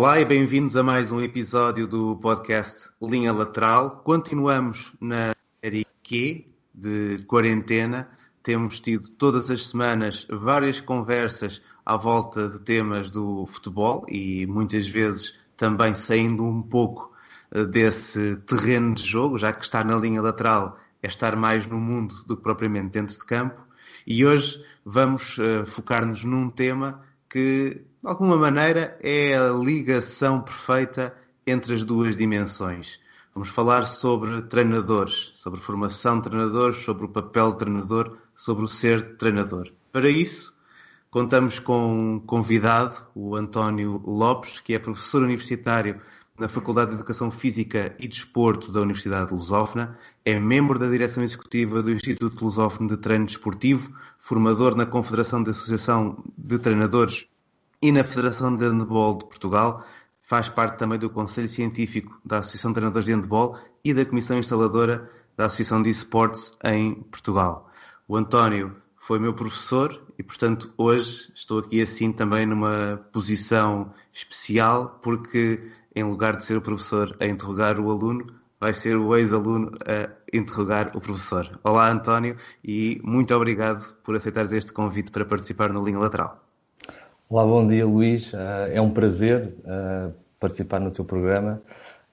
Olá e bem-vindos a mais um episódio do podcast Linha Lateral. Continuamos na série Q de quarentena. Temos tido todas as semanas várias conversas à volta de temas do futebol e muitas vezes também saindo um pouco eh, desse terreno de jogo, já que estar na linha lateral é estar mais no mundo do que propriamente dentro de campo. E hoje vamos uh, focar-nos num tema que, de alguma maneira, é a ligação perfeita entre as duas dimensões. Vamos falar sobre treinadores, sobre formação de treinadores, sobre o papel de treinador, sobre o ser treinador. Para isso, contamos com um convidado, o António Lopes, que é professor universitário na Faculdade de Educação Física e Desporto da Universidade de Lusófona, é membro da direção executiva do Instituto Lusófono de Treino Desportivo, formador na Confederação de Associação de Treinadores e na Federação de Handball de Portugal, faz parte também do Conselho Científico da Associação de Treinadores de Handball e da Comissão Instaladora da Associação de Esportes em Portugal. O António foi meu professor e, portanto, hoje estou aqui assim também numa posição especial porque em lugar de ser o professor a interrogar o aluno, vai ser o ex-aluno a interrogar o professor. Olá, António, e muito obrigado por aceitares este convite para participar no Linha Lateral. Olá, bom dia, Luís. Eh, é um prazer eh, participar no teu programa.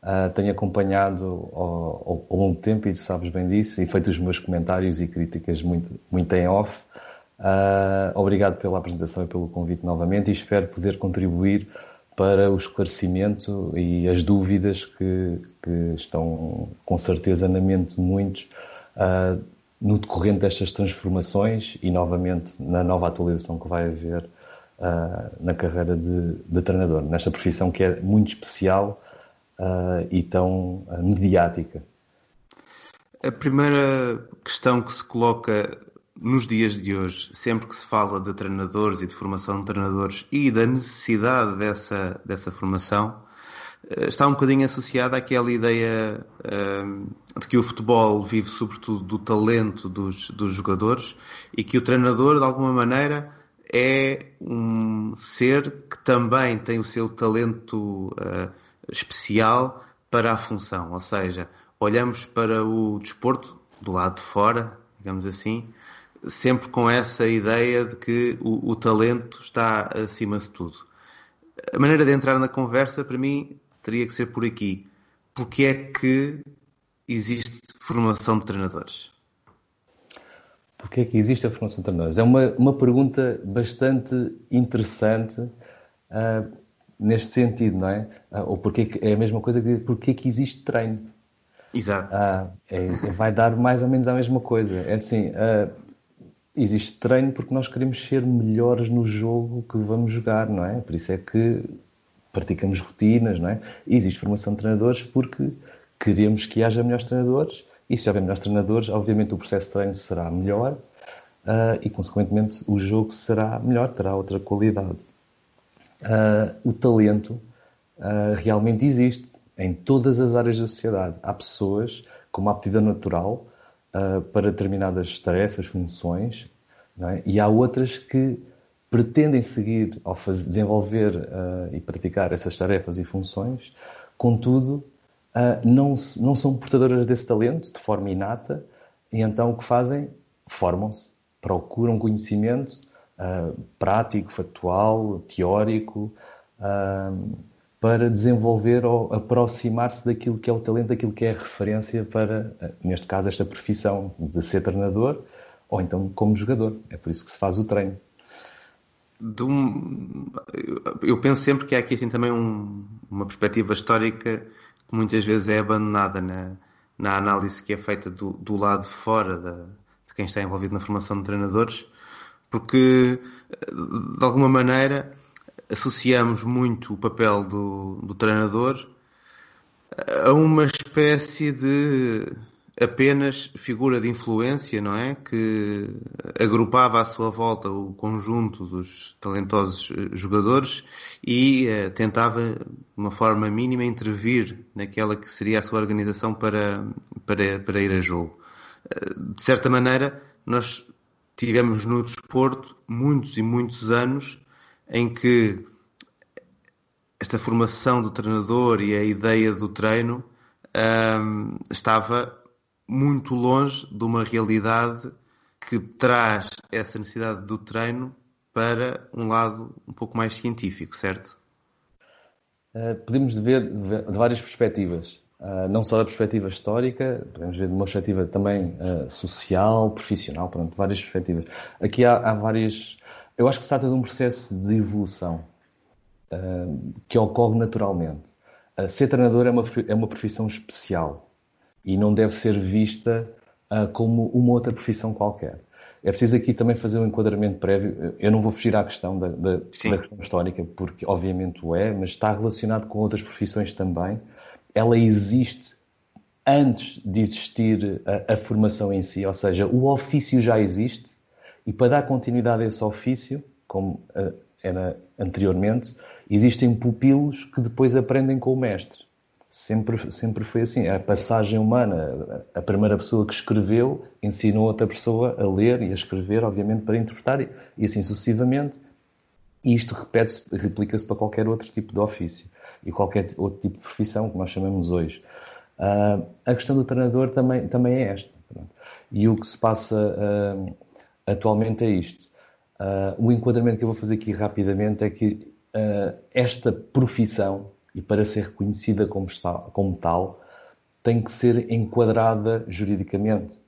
Eh, tenho acompanhado ao, ao, longo do tempo, e tu sabes bem disso, e feito os meus comentários e críticas muito, muito em off. obrigado pela apresentação e pelo convite novamente e espero poder contribuir para o esclarecimento e as dúvidas que, que estão com certeza na mente de muitos no decorrente destas transformações e novamente na nova atualização que vai haver uh, na carreira de, de, treinador, nesta profissão que é muito especial uh, e tão mediática. A primeira questão que se coloca nos dias de hoje, sempre que se fala de treinadores e de formação de treinadores e da necessidade dessa, dessa formação, está um bocadinho associada àquela ideia um, de que o futebol vive sobretudo do talento dos, dos jogadores e que o treinador, de alguma maneira, é um ser que também tem o seu talento uh, especial para a função. Ou seja, olhamos para o desporto do lado de fora, digamos assim, sempre com essa ideia de que o, o, talento está acima de tudo. A maneira de entrar na conversa, para mim, teria que ser por aqui. Porque é que existe formação de treinadores? Porquê é que existe a formação de treinadores? É uma, uma pergunta bastante interessante uh, neste sentido, não é? Uh, ou porque é, que, é a mesma coisa que porquê é que existe treino? Exato. Uh, é, vai dar mais ou menos a mesma coisa. É assim, existe treino porque nós queremos ser melhores no jogo que vamos jogar, não é? Por isso é que praticamos rotinas, não é? Existe formação de treinadores porque queremos que haja melhores treinadores e se houver melhores treinadores, obviamente o processo de treino será melhor uh, e, consequentemente, o jogo será melhor, terá outra qualidade. Uh, o talento uh, realmente existe em todas as áreas da sociedade. Há pessoas com uma aptidão natural para determinadas tarefas, funções, é? e há outras que pretendem seguir ao fazer, desenvolver e praticar essas tarefas e funções, contudo, não, não são portadoras desse talento de forma inata, e então o que fazem? Formam-se, procuram conhecimento prático, factual, teórico, para desenvolver ou aproximar-se daquilo que é o talento, daquilo que é a referência para, neste caso, esta profissão de ser treinador ou então como jogador. É por isso que se faz o treino. Um, eu penso sempre que há aqui assim, também um, uma perspectiva histórica que muitas vezes é abandonada na, na análise que é feita do, do lado de fora da, de quem está envolvido na formação de treinadores, porque de alguma maneira associamos muito o papel do, do treinador a uma espécie de apenas figura de influência, não é? Que agrupava à sua volta o conjunto dos talentosos eh, jogadores e uh, tentava, de uma forma mínima, intervir naquela que seria a sua organização para, para, para ir a jogo. Uh, de certa maneira, nós tivemos no desporto muitos e muitos anos em que esta formação do treinador e a ideia do treino um, estava muito longe de uma realidade que traz essa necessidade do treino para um lado um pouco mais científico, certo? Uh, podemos ver de várias perspectivas. Uh, não só da perspectiva histórica, podemos ver de uma perspectiva também uh, social, profissional, pronto, várias perspectivas. Aqui há, há, várias. Eu acho que se trata de um processo de evolução que ocorre naturalmente. ser treinador é uma, é uma profissão especial e não deve ser vista como uma outra profissão qualquer. É preciso aqui também fazer um enquadramento prévio. Eu não vou fugir à questão da, da, da questão histórica, porque obviamente o é, mas está relacionado com outras profissões também. Ela existe antes de existir a, a formação em si, ou seja, o ofício já existe e para dar continuidade a esse ofício, como uh, era anteriormente, existem pupilos que depois aprendem com o mestre. Sempre, sempre foi assim. A passagem humana, a primeira pessoa que escreveu ensinou outra pessoa a ler e a escrever, obviamente, para interpretar, e assim sucessivamente. E isto repete-se, replica-se para qualquer outro tipo de ofício e qualquer outro tipo de profissão que nós chamamos hoje. Uh, a questão do treinador também, também é esta. E o que se passa uh, atualmente é isto. Uh, o enquadramento que eu vou fazer aqui rapidamente é que esta profissão e para ser reconhecida como, está, como tal, tem que ser enquadrada juridicamente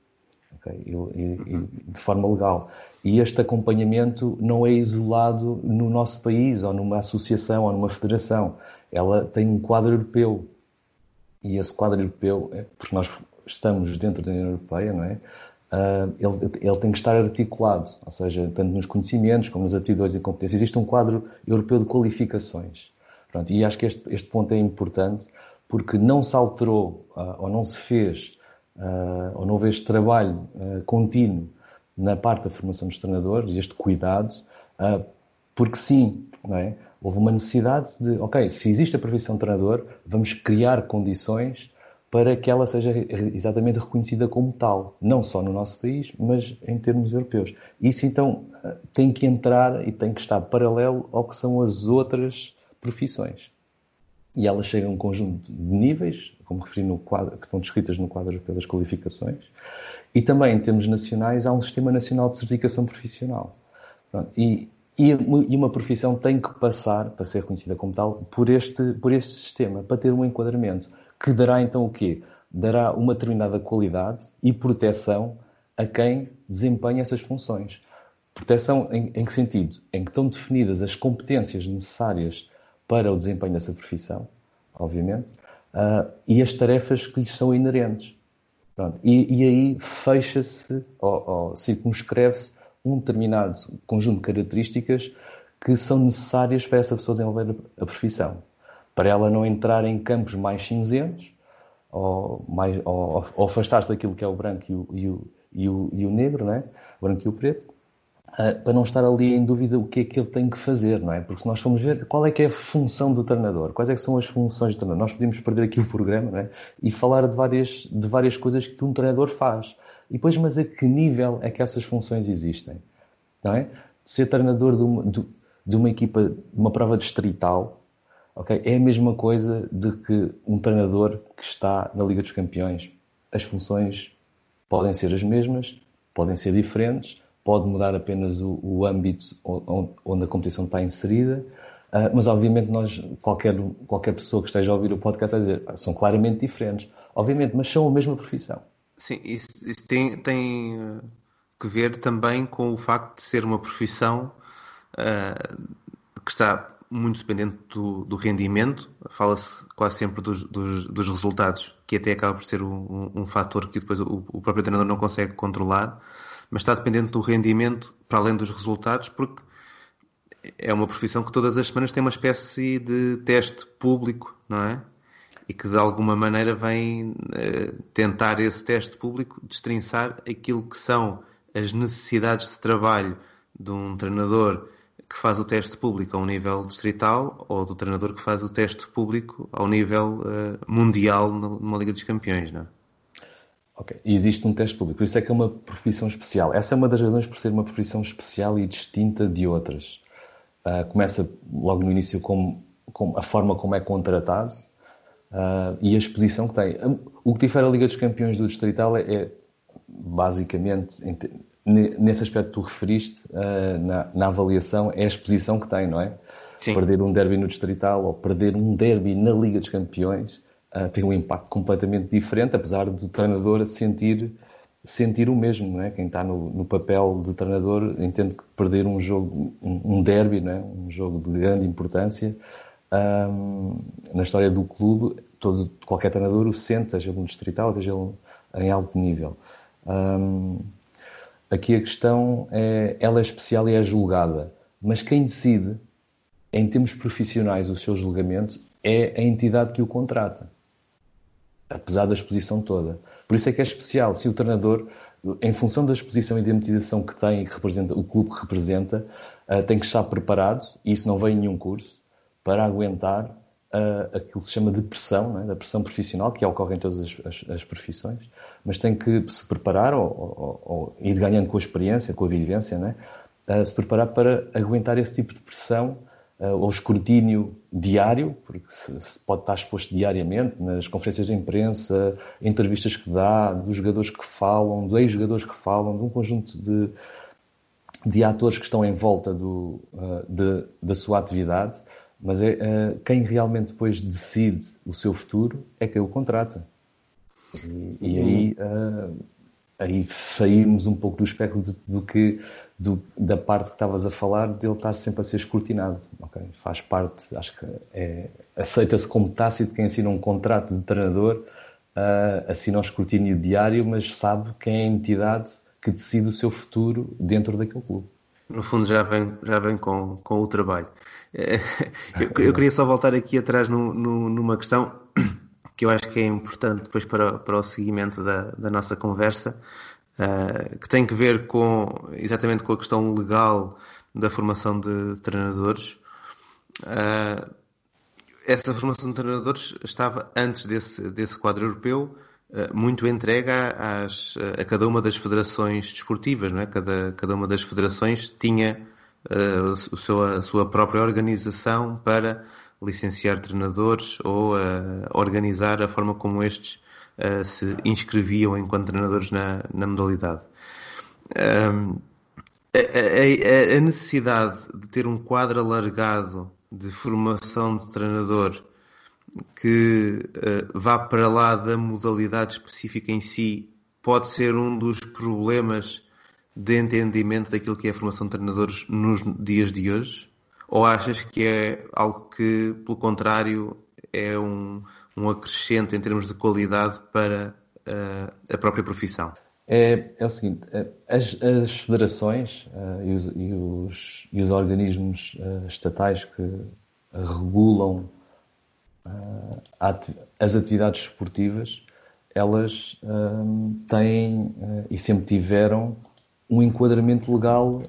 okay? e, e, de forma legal. E este acompanhamento não é isolado no nosso país, ou numa associação, ou numa federação. Ela tem um quadro europeu. E esse quadro europeu, é, porque nós estamos dentro da União Europeia, não é? Uh, ele, ele, tem que estar articulado, ou seja, tanto nos conhecimentos como nas aptidões e competências. Existe um quadro europeu de qualificações. Pronto, e acho que este, este ponto é importante porque não se alterou uh, ou não se fez uh, ou não houve este trabalho uh, contínuo na parte da formação dos treinadores, este cuidado, porque sim, não é? houve uma necessidade de, ok, se existe a profissão de treinador, vamos criar condições para que ela seja exatamente reconhecida como tal, não só no nosso país, mas em termos europeus. Isso então tem que entrar e tem que estar paralelo ao que são as outras profissões. E elas chegam a um conjunto de níveis, como referi no quadro, que estão descritas no quadro pelas qualificações, e também em termos nacionais há um Sistema Nacional de Certificação Profissional. E, e, uma profissão tem que passar, para ser reconhecida como tal, por este, por este sistema, para ter um enquadramento, que dará então o quê? Dará uma determinada qualidade e proteção a quem desempenha essas funções. Proteção em, em que sentido? Em que estão definidas as competências necessárias para o desempenho dessa profissão, obviamente, uh, e as tarefas que lhes são inerentes. E, e, aí fecha-se ou, ou circunscreve-se um determinado conjunto de características que são necessárias para essa pessoa desenvolver a profissão. Para ela não entrar em campos mais cinzentos ou, mais, ou, ou afastar-se daquilo que é o branco e o, e o, e o, e o negro, né? o branco e o preto, ah, para não estar ali em dúvida o que é que ele tem que fazer, não é? Porque se nós formos ver qual é que é a função do treinador, quais é que são as funções do treinador, nós podemos perder aqui o programa, não é? E falar de várias, de várias coisas que um treinador faz. E depois, mas a que nível é que essas funções existem? Não é? Ser treinador de uma, de, de uma equipa, de uma prova distrital? É a mesma coisa de que um treinador que está na Liga dos Campeões. As funções podem ser as mesmas, podem ser diferentes, pode mudar apenas o, o âmbito onde a competição está inserida, uh, mas obviamente nós, qualquer, qualquer pessoa que esteja a ouvir o podcast vai dizer, ah, são claramente diferentes. Obviamente, mas são a mesma profissão. Sim, isso, isso tem, tem ah, que ver também com o facto de ser uma profissão uh, que está muito dependente do, do rendimento, fala-se quase sempre dos, dos, dos, resultados, que até acaba por ser um, um, fator que depois o, o próprio treinador não consegue controlar mas está dependente do rendimento para além dos resultados, porque é uma profissão que todas as semanas tem uma espécie de teste público, não é? E que de alguma maneira vem uh, tentar esse teste público destrinçar aquilo que são as necessidades de trabalho de um treinador que faz o teste público ao nível distrital ou do treinador que faz o teste público ao nível uh, mundial numa Liga dos Campeões, não é? E existe um teste público, por isso é que é uma profissão especial. Essa é uma das razões por ser uma profissão especial e distinta de outras. Uh, começa logo no início como a forma como é contratado uh, e a exposição que tem. O que difere a Liga dos Campeões do Distrital é, é basicamente, nesse aspecto que tu referiste, uh, na, na, avaliação, é a exposição que tem, não é? Sim. Perder um derby no Distrital ou perder um derby na Liga dos Campeões uh, tem um impacto completamente diferente, apesar do treinador sentir sentir o mesmo, não é? Quem está no, no, papel de treinador entende que perder um jogo, um, um derby, não é? Um jogo de grande importância um, na história do clube, todo, qualquer treinador o sente, seja no distrital, seja em alto nível. Um, aqui a questão é, ela é especial e é julgada, mas quem decide, em termos profissionais, o seu julgamento é a entidade que o contrata, apesar da exposição toda. Por isso é que é especial. Se o treinador, em função da exposição e da mediatização que tem e que representa, o clube que representa, uh, tem que estar preparado, e isso não vem em nenhum curso, para aguentar uh, aquilo que se chama de pressão, é? da pressão profissional, que ocorre em todas as, as, as profissões, mas tem que se preparar ou, ou, ou, ir ganhando com a experiência, com a vivência, é? uh, se preparar para aguentar esse tipo de pressão uh, ou escrutínio diário, porque se, pode estar exposto diariamente nas conferências de imprensa, entrevistas que dá, dos jogadores que falam, dos ex-jogadores que falam, de um conjunto de, de atores que estão em volta do, uh, de, da sua atividade, mas é, uh, quem realmente depois decide o seu futuro é quem o contrata. E, e aí, uh, aí saímos um pouco do espectro do que do, da parte que estavas a falar, dele estar sempre a ser escrutinado. Okay? Faz parte, acho que é, aceita-se como tácito quem assina um contrato de treinador, uh, assina um escrutínio diário, mas sabe quem é a entidade que decide o seu futuro dentro daquele clube. No fundo, já vem, já vem com, com o trabalho. É, eu, eu queria só voltar aqui atrás no, no, numa questão que eu acho que é importante depois para, para o seguimento da, da nossa conversa, uh, que tem que ver com exatamente com a questão legal da formação de treinadores. Uh, essa formação de treinadores estava antes desse, desse quadro europeu uh, muito entregue às, a cada uma das federações desportivas, não é? Cada, cada uma das federações tinha o seu, a sua própria organização para licenciar treinadores ou organizar a forma como estes uh, se inscreviam enquanto treinadores na, na modalidade. Um, a, a, a, necessidade de ter um quadro alargado de formação de treinador que uh, vá para lá da modalidade específica em si pode ser um dos problemas de entendimento daquilo que é a formação de treinadores nos dias de hoje? Ou achas que é algo que, pelo contrário, é um, um acrescento em termos de qualidade para uh, a própria profissão? É, é o seguinte, eh, as, as federações uh, e, os, e, os, e, os, organismos uh, estatais que regulam as atividades esportivas, elas têm e sempre tiveram um enquadramento legal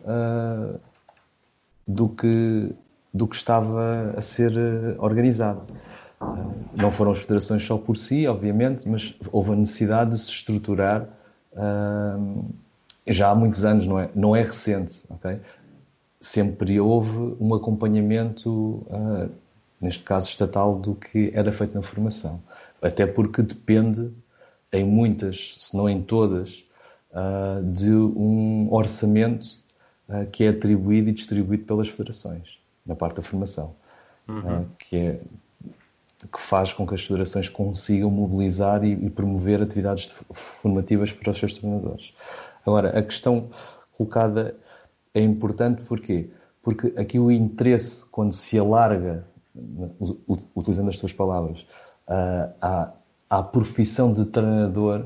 do, que, do que estava a ser organizado. Não foram as federações só por si, obviamente, mas houve a necessidade de se estruturar uh, já há muitos anos, não é, não é recente, ok? Sempre houve um acompanhamento, uh, neste caso estatal, do que era feito na formação. Até porque depende, em muitas, se não em todas, uh, de um orçamento que é atribuído e distribuído pelas federações, na parte da formação. Uhum. que é que faz com que as federações consigam mobilizar e, e, promover atividades formativas para os seus treinadores. Agora, a questão colocada é importante porquê? Porque aqui o interesse, quando se alarga, utilizando as tuas palavras, à, à profissão de treinador,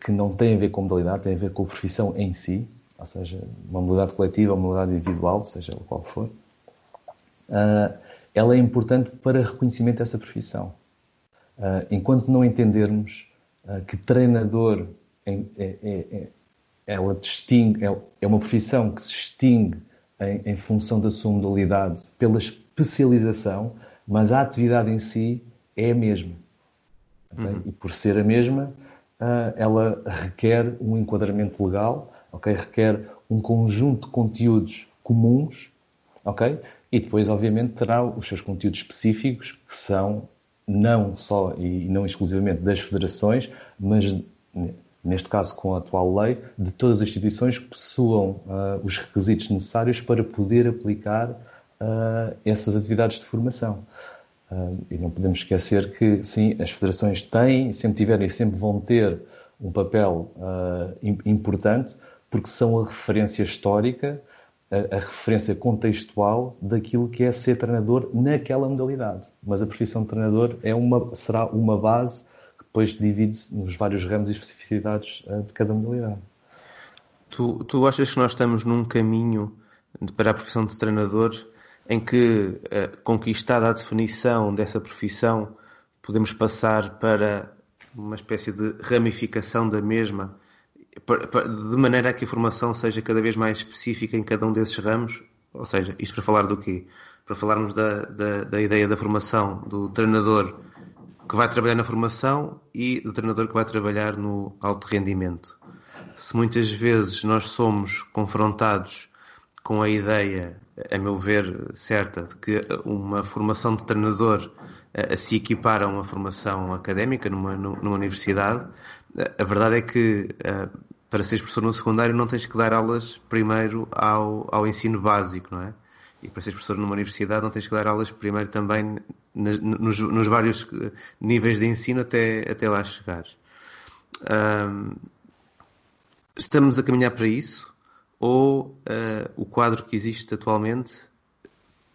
que não tem a ver com modalidade, tem a ver com a profissão em si, ou seja, uma modalidade coletiva, uma modalidade individual, seja qual for, ela é importante para reconhecimento dessa profissão. Uh, enquanto não entendermos uh, que treinador é, é, é, ela distingue, é, é, uma profissão que se distingue em, em, função da sua modalidade pela especialização, mas a atividade em si é a mesma. Okay? Uhum. E por ser a mesma, uh, ela requer um enquadramento legal, okay? requer um conjunto de conteúdos comuns, ok? E depois, obviamente, terá os seus conteúdos específicos, que são não só e não exclusivamente das federações, mas neste caso com a atual lei, de todas as instituições que possuam uh, os requisitos necessários para poder aplicar uh, essas atividades de formação. Uh, e não podemos esquecer que, sim, as federações têm, sempre tiveram e sempre vão ter um papel importante, porque são a referência histórica, a, a, referência contextual daquilo que é ser treinador naquela modalidade. Mas a profissão de treinador é uma, será uma base depois divide-se nos vários ramos e especificidades uh, de cada modalidade. Tu, tu achas que nós estamos num caminho para a profissão de treinador em que, uh, conquistada a definição dessa profissão, podemos passar para uma espécie de ramificação da mesma, de maneira a que a formação seja cada vez mais específica em cada um desses ramos? Ou seja, isto para falar do quê? Para falarmos da, da, da ideia da formação do treinador que vai trabalhar na formação e do treinador que vai trabalhar no alto rendimento. Se muitas vezes nós somos confrontados com a ideia, a meu ver, certa, de que uma formação de treinador se equipara a uma formação académica numa, numa universidade, a verdade é que para seres professor no secundário não tens que dar aulas primeiro ao, ao ensino básico, não é? E para seres professor numa universidade não tens que dar aulas primeiro também nos, nos, vários eh, níveis de ensino até, até lá chegar. Um, estamos a caminhar para isso? Ou uh, o quadro que existe atualmente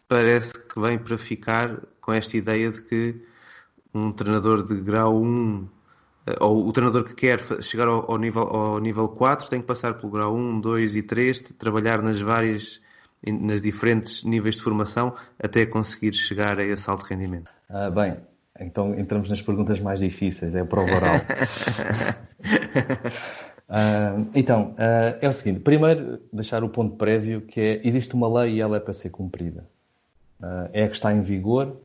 parece que vem para ficar com esta ideia de que um treinador de grau 1 eh, ou o treinador que quer chegar ao, ao, nível, ao nível 4 tem que passar pelo grau 1, 2 e 3, trabalhar nas várias nas diferentes níveis de formação até conseguir chegar a esse alto rendimento? Ah, bem, então entramos nas perguntas mais difíceis, é a prova oral. uh, então, uh, é o seguinte: primeiro, deixar o ponto prévio que é: existe uma lei e ela é para ser cumprida. É a que está em vigor.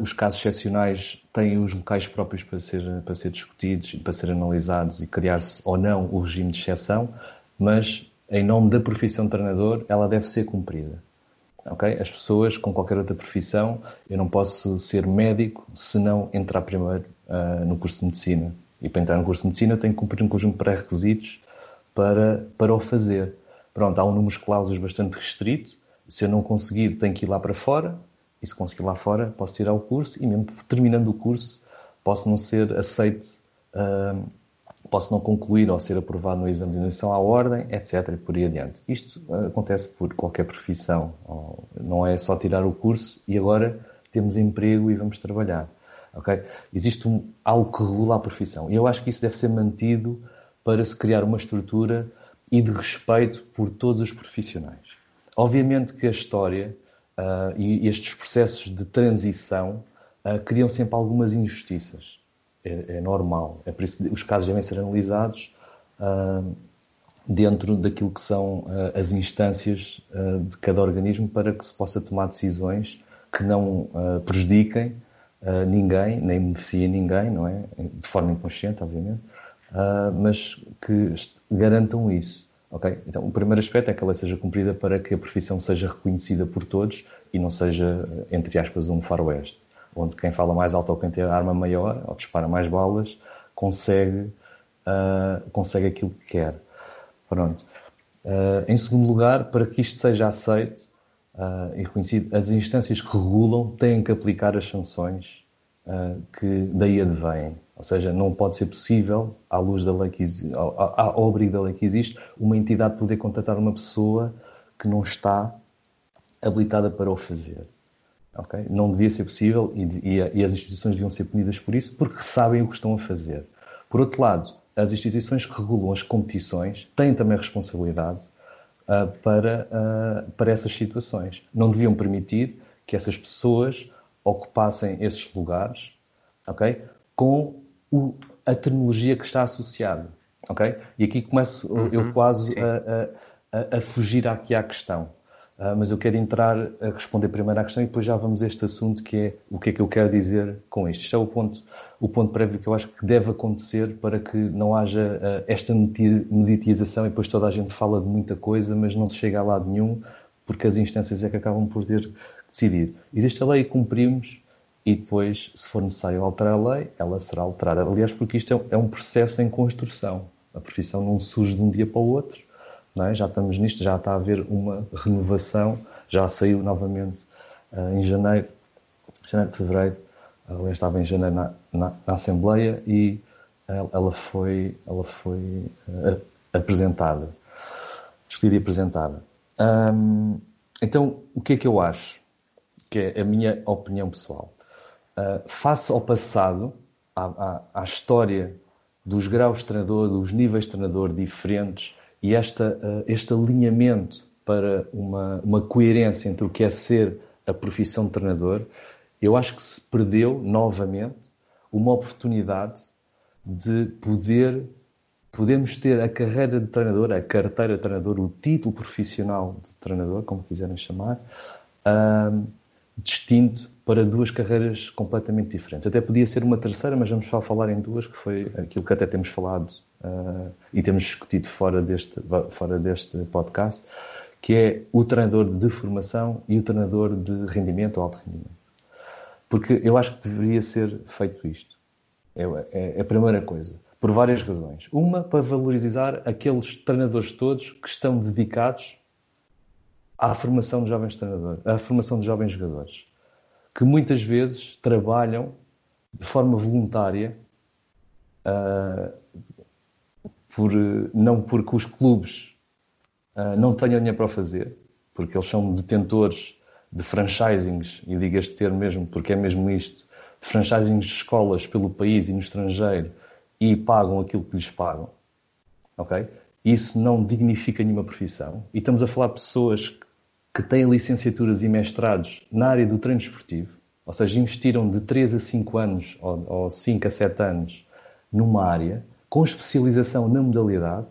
Os casos excepcionais têm os locais próprios para ser, para ser discutidos e para ser analisados e criar-se ou não o regime de exceção, mas em nome da profissão de treinador, ela deve ser cumprida. Okay? As pessoas com qualquer outra profissão, eu não posso ser médico se não entrar primeiro uh, no curso de medicina. E para entrar no curso de medicina eu tenho que cumprir um conjunto de pré-requisitos para, para o fazer. Pronto, há um número de cláusulas bastante restrito. Se eu não conseguir, tenho que ir lá para fora. E se conseguir lá fora, posso tirar o curso. E mesmo terminando o curso, posso não ser aceito uh, posso não concluir ou ser aprovado no exame de admissão à ordem, etc. e por aí adiante. Isto eh, acontece por qualquer profissão. Não é só tirar o curso e agora temos emprego e vamos trabalhar. Okay? Existe um, algo que regula a profissão. E eu acho que isso deve ser mantido para se criar uma estrutura e de respeito por todos os profissionais. Obviamente que a história uh, e estes processos de transição uh, criam sempre algumas injustiças é, é normal. É por isso que os casos devem ser analisados uh, dentro daquilo que são as instâncias de cada organismo para que se possa tomar decisões que não prejudiquem ninguém, nem beneficiem ninguém, não é? De forma inconsciente, obviamente, mas que garantam isso. Então, o primeiro aspecto é que ela seja cumprida para que a profissão seja reconhecida por todos e não seja, entre aspas, um faroeste onde quem fala mais alto ou quem tem a arma maior ou dispara mais balas consegue, uh, consegue aquilo que quer. Pronto. Uh, em segundo lugar, para que isto seja aceito uh, e reconhecido, as instâncias que regulam têm que aplicar as sanções que daí advêm. Ou seja, não pode ser possível, à luz da lei que existe, ao, da lei que existe, uma entidade poder contratar uma pessoa que não está habilitada para o fazer. Okay? Não devia ser possível e, e, e, as instituições deviam ser punidas por isso porque sabem o que estão a fazer. Por outro lado, as instituições que regulam as competições têm também responsabilidade uh, para, uh, para essas situações. Não deviam permitir que essas pessoas ocupassem esses lugares okay? com o, a terminologia que está associada. Okay? E aqui começo uhum, eu quase a, a, a, fugir aqui à questão. Uh, mas eu quero entrar a responder primeiro à questão e depois já vamos a este assunto que é o que é que eu quero dizer com isto. Isto é o ponto, o ponto prévio que eu acho que deve acontecer para que não haja uh, esta meditização e depois toda a gente fala de muita coisa, mas não se chega a lado nenhum porque as instâncias é que acabam por ter que decidir. Existe a lei e cumprimos, e depois, se for necessário alterar a lei, ela será alterada. Aliás, porque isto é um processo em construção. A profissão não surge de um dia para o outro, é? já estamos nisto, já está a haver uma renovação, já saiu novamente uh, em janeiro, janeiro, fevereiro, aliás estava em janeiro na, na, na Assembleia e ela foi, ela foi uh, apresentada, discutida e apresentada. Um, então, o que é que eu acho? Que é a minha opinião pessoal. Uh, face ao passado, à, à, à, história dos graus de treinador, dos níveis de treinador diferentes e esta, uh, este alinhamento para uma, uma coerência entre o que é ser a profissão de treinador, eu acho que se perdeu novamente uma oportunidade de poder podemos ter a carreira de treinador, a carteira de treinador, o título profissional de treinador, como quiserem chamar, um, distinto para duas carreiras completamente diferentes. Até podia ser uma terceira, mas vamos só falar em duas, que foi aquilo que até temos falado uh, e temos discutido fora deste, fora deste podcast, que é o treinador de formação e o treinador de rendimento ou alto rendimento. Porque eu acho que deveria ser feito isto. É, é, é a primeira coisa. Por várias razões. Uma, para valorizar aqueles treinadores todos que estão dedicados à formação de jovens treinadores, à formação de jovens jogadores, que muitas vezes trabalham de forma voluntária, uh, por, não porque os clubes uh, não tenham dinheiro para fazer, porque eles são detentores de franchisings, e digo este termo mesmo porque é mesmo isto, de franchisings de escolas pelo país e no estrangeiro e pagam aquilo que lhes pagam, ok? Isso não dignifica nenhuma profissão. E estamos a falar de pessoas que têm licenciaturas e mestrados na área do treino esportivo, ou seja, investiram de 3 a 5 anos ou, ou 5 a 7 anos numa área, com especialização na modalidade,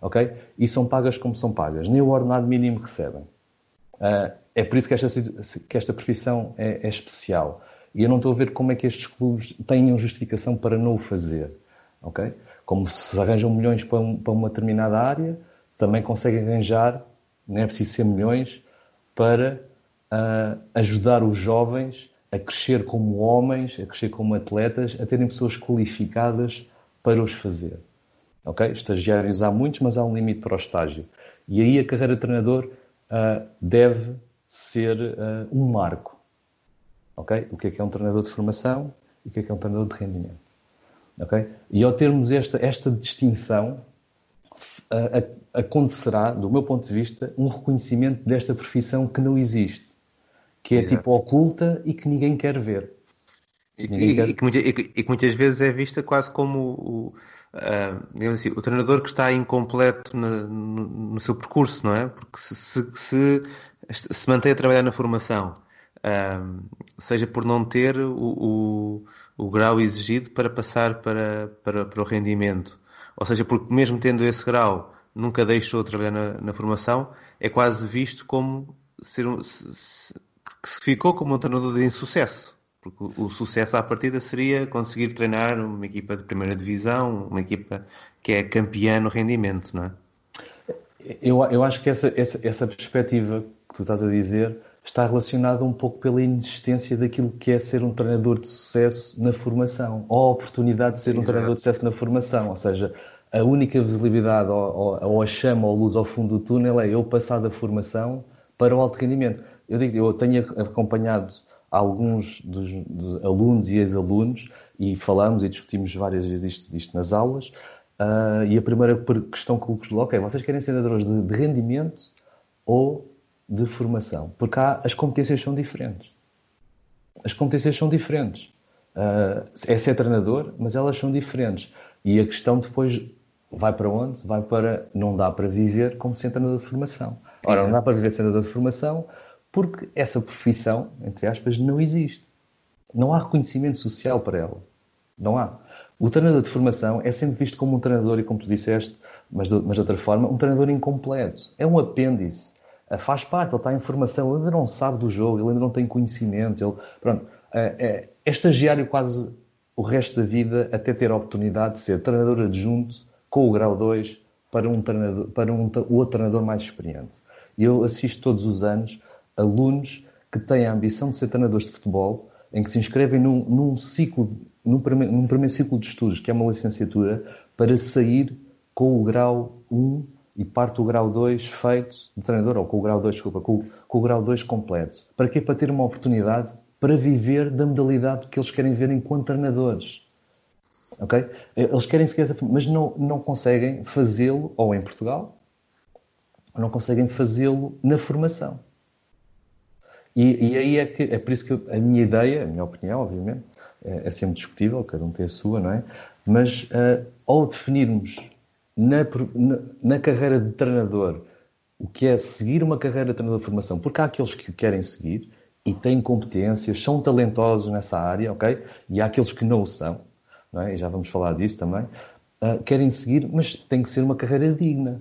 ok? E são pagas como são pagas. Nem o ordenado mínimo recebem. Uh, é por isso que esta, que esta profissão é, é especial. E eu não estou a ver como é que estes clubes tenham justificação para não o fazer. ok? Como se arranjam milhões para, um, para uma determinada área, também conseguem arranjar, não é preciso ser milhões, para uh, ajudar os jovens a crescer como homens, a crescer como atletas, a terem pessoas qualificadas para os fazer. Ok? Estagiários há muitos, mas há um limite para o estágio. E aí a carreira de treinador uh, deve ser uh, um marco. Ok? O que é que é um treinador de formação e o que é que é um treinador de rendimento. Ok? E ao termos esta, esta distinção, uh, acontecerá, do meu ponto de vista, um reconhecimento desta profissão que não existe, que é Exato. tipo oculta e que ninguém quer ver. E, e, quer... e, que, e, que, muitas vezes é vista quase como o, uh, assim, o treinador que está incompleto no, no, seu percurso, não é? Porque se, se, se, se mantém a trabalhar na formação, uh, seja por não ter o, o, o, grau exigido para passar para, para, para o rendimento, ou seja, porque mesmo tendo esse grau, nunca deixou de trabalhar na, na formação, é quase visto como ser um, se, que se ficou como um treinador de insucesso. Porque o, o, sucesso à partida seria conseguir treinar uma equipa de primeira divisão, uma equipa que é campeã no rendimento, não é? Eu, eu acho que essa, essa, essa perspectiva que tu estás a dizer está relacionada um pouco pela inexistência daquilo que é ser um treinador de sucesso na formação, ou a oportunidade de ser Exato. um treinador de sucesso na formação. Ou seja, a única visibilidade ou, ou, a chama ou a luz ao fundo do túnel é eu passar da formação para o alto rendimento. Eu digo, eu tenho acompanhado alguns dos, dos alunos e ex-alunos e falamos e discutimos várias vezes isto, nas aulas. Uh, e a primeira questão que lhes coloco é: vocês querem ser treinadores de, de rendimento ou de formação? Porque há, as competências são diferentes. As competências são diferentes. Uh, é ser treinador, mas elas são diferentes. E a questão depois vai para onde? Vai para não dá para viver como ser treinador de formação. Ora, não dá para viver treinador de formação porque essa profissão, entre aspas, não existe. Não há reconhecimento social para ela. Não há. O treinador de formação é sempre visto como um treinador, e como tu disseste, mas de, mas de outra forma, um treinador incompleto. É um apêndice. Ah, faz parte, ele está em formação, ele ainda não sabe do jogo, ele ainda não tem conhecimento. Ele, pronto, é, é, estagiário quase o resto da vida até ter a oportunidade de ser treinador adjunto com o grau 2 para um, treinador, para um, outro treinador mais experiente. E eu assisto todos os anos alunos que têm a ambição de ser treinadores de futebol, em que se inscrevem num, num ciclo, num primeiro, num primeiro ciclo de estudos, que é uma licenciatura, para sair com o grau 1 e parte do grau 2 feito de treinador, ou com o grau 2, desculpa, com, com o grau 2 completo. Para quê? Para ter uma oportunidade para viver da modalidade que eles querem ver enquanto treinadores. Ok? Eles querem seguir essa mas não, não conseguem fazê-lo, ou em Portugal, não conseguem fazê-lo na formação. E, e, aí é que é por isso que a minha ideia, a minha opinião, obviamente, é, é sempre discutível, cada um tem a sua, não é? Mas uh, ao definirmos na, na, carreira de treinador o que é seguir uma carreira de treinador de formação, porque há aqueles que querem seguir e têm competências, são talentosos nessa área, ok? E há aqueles que não o são, não é? E já vamos falar disso também. Uh, querem seguir, mas tem que ser uma carreira digna.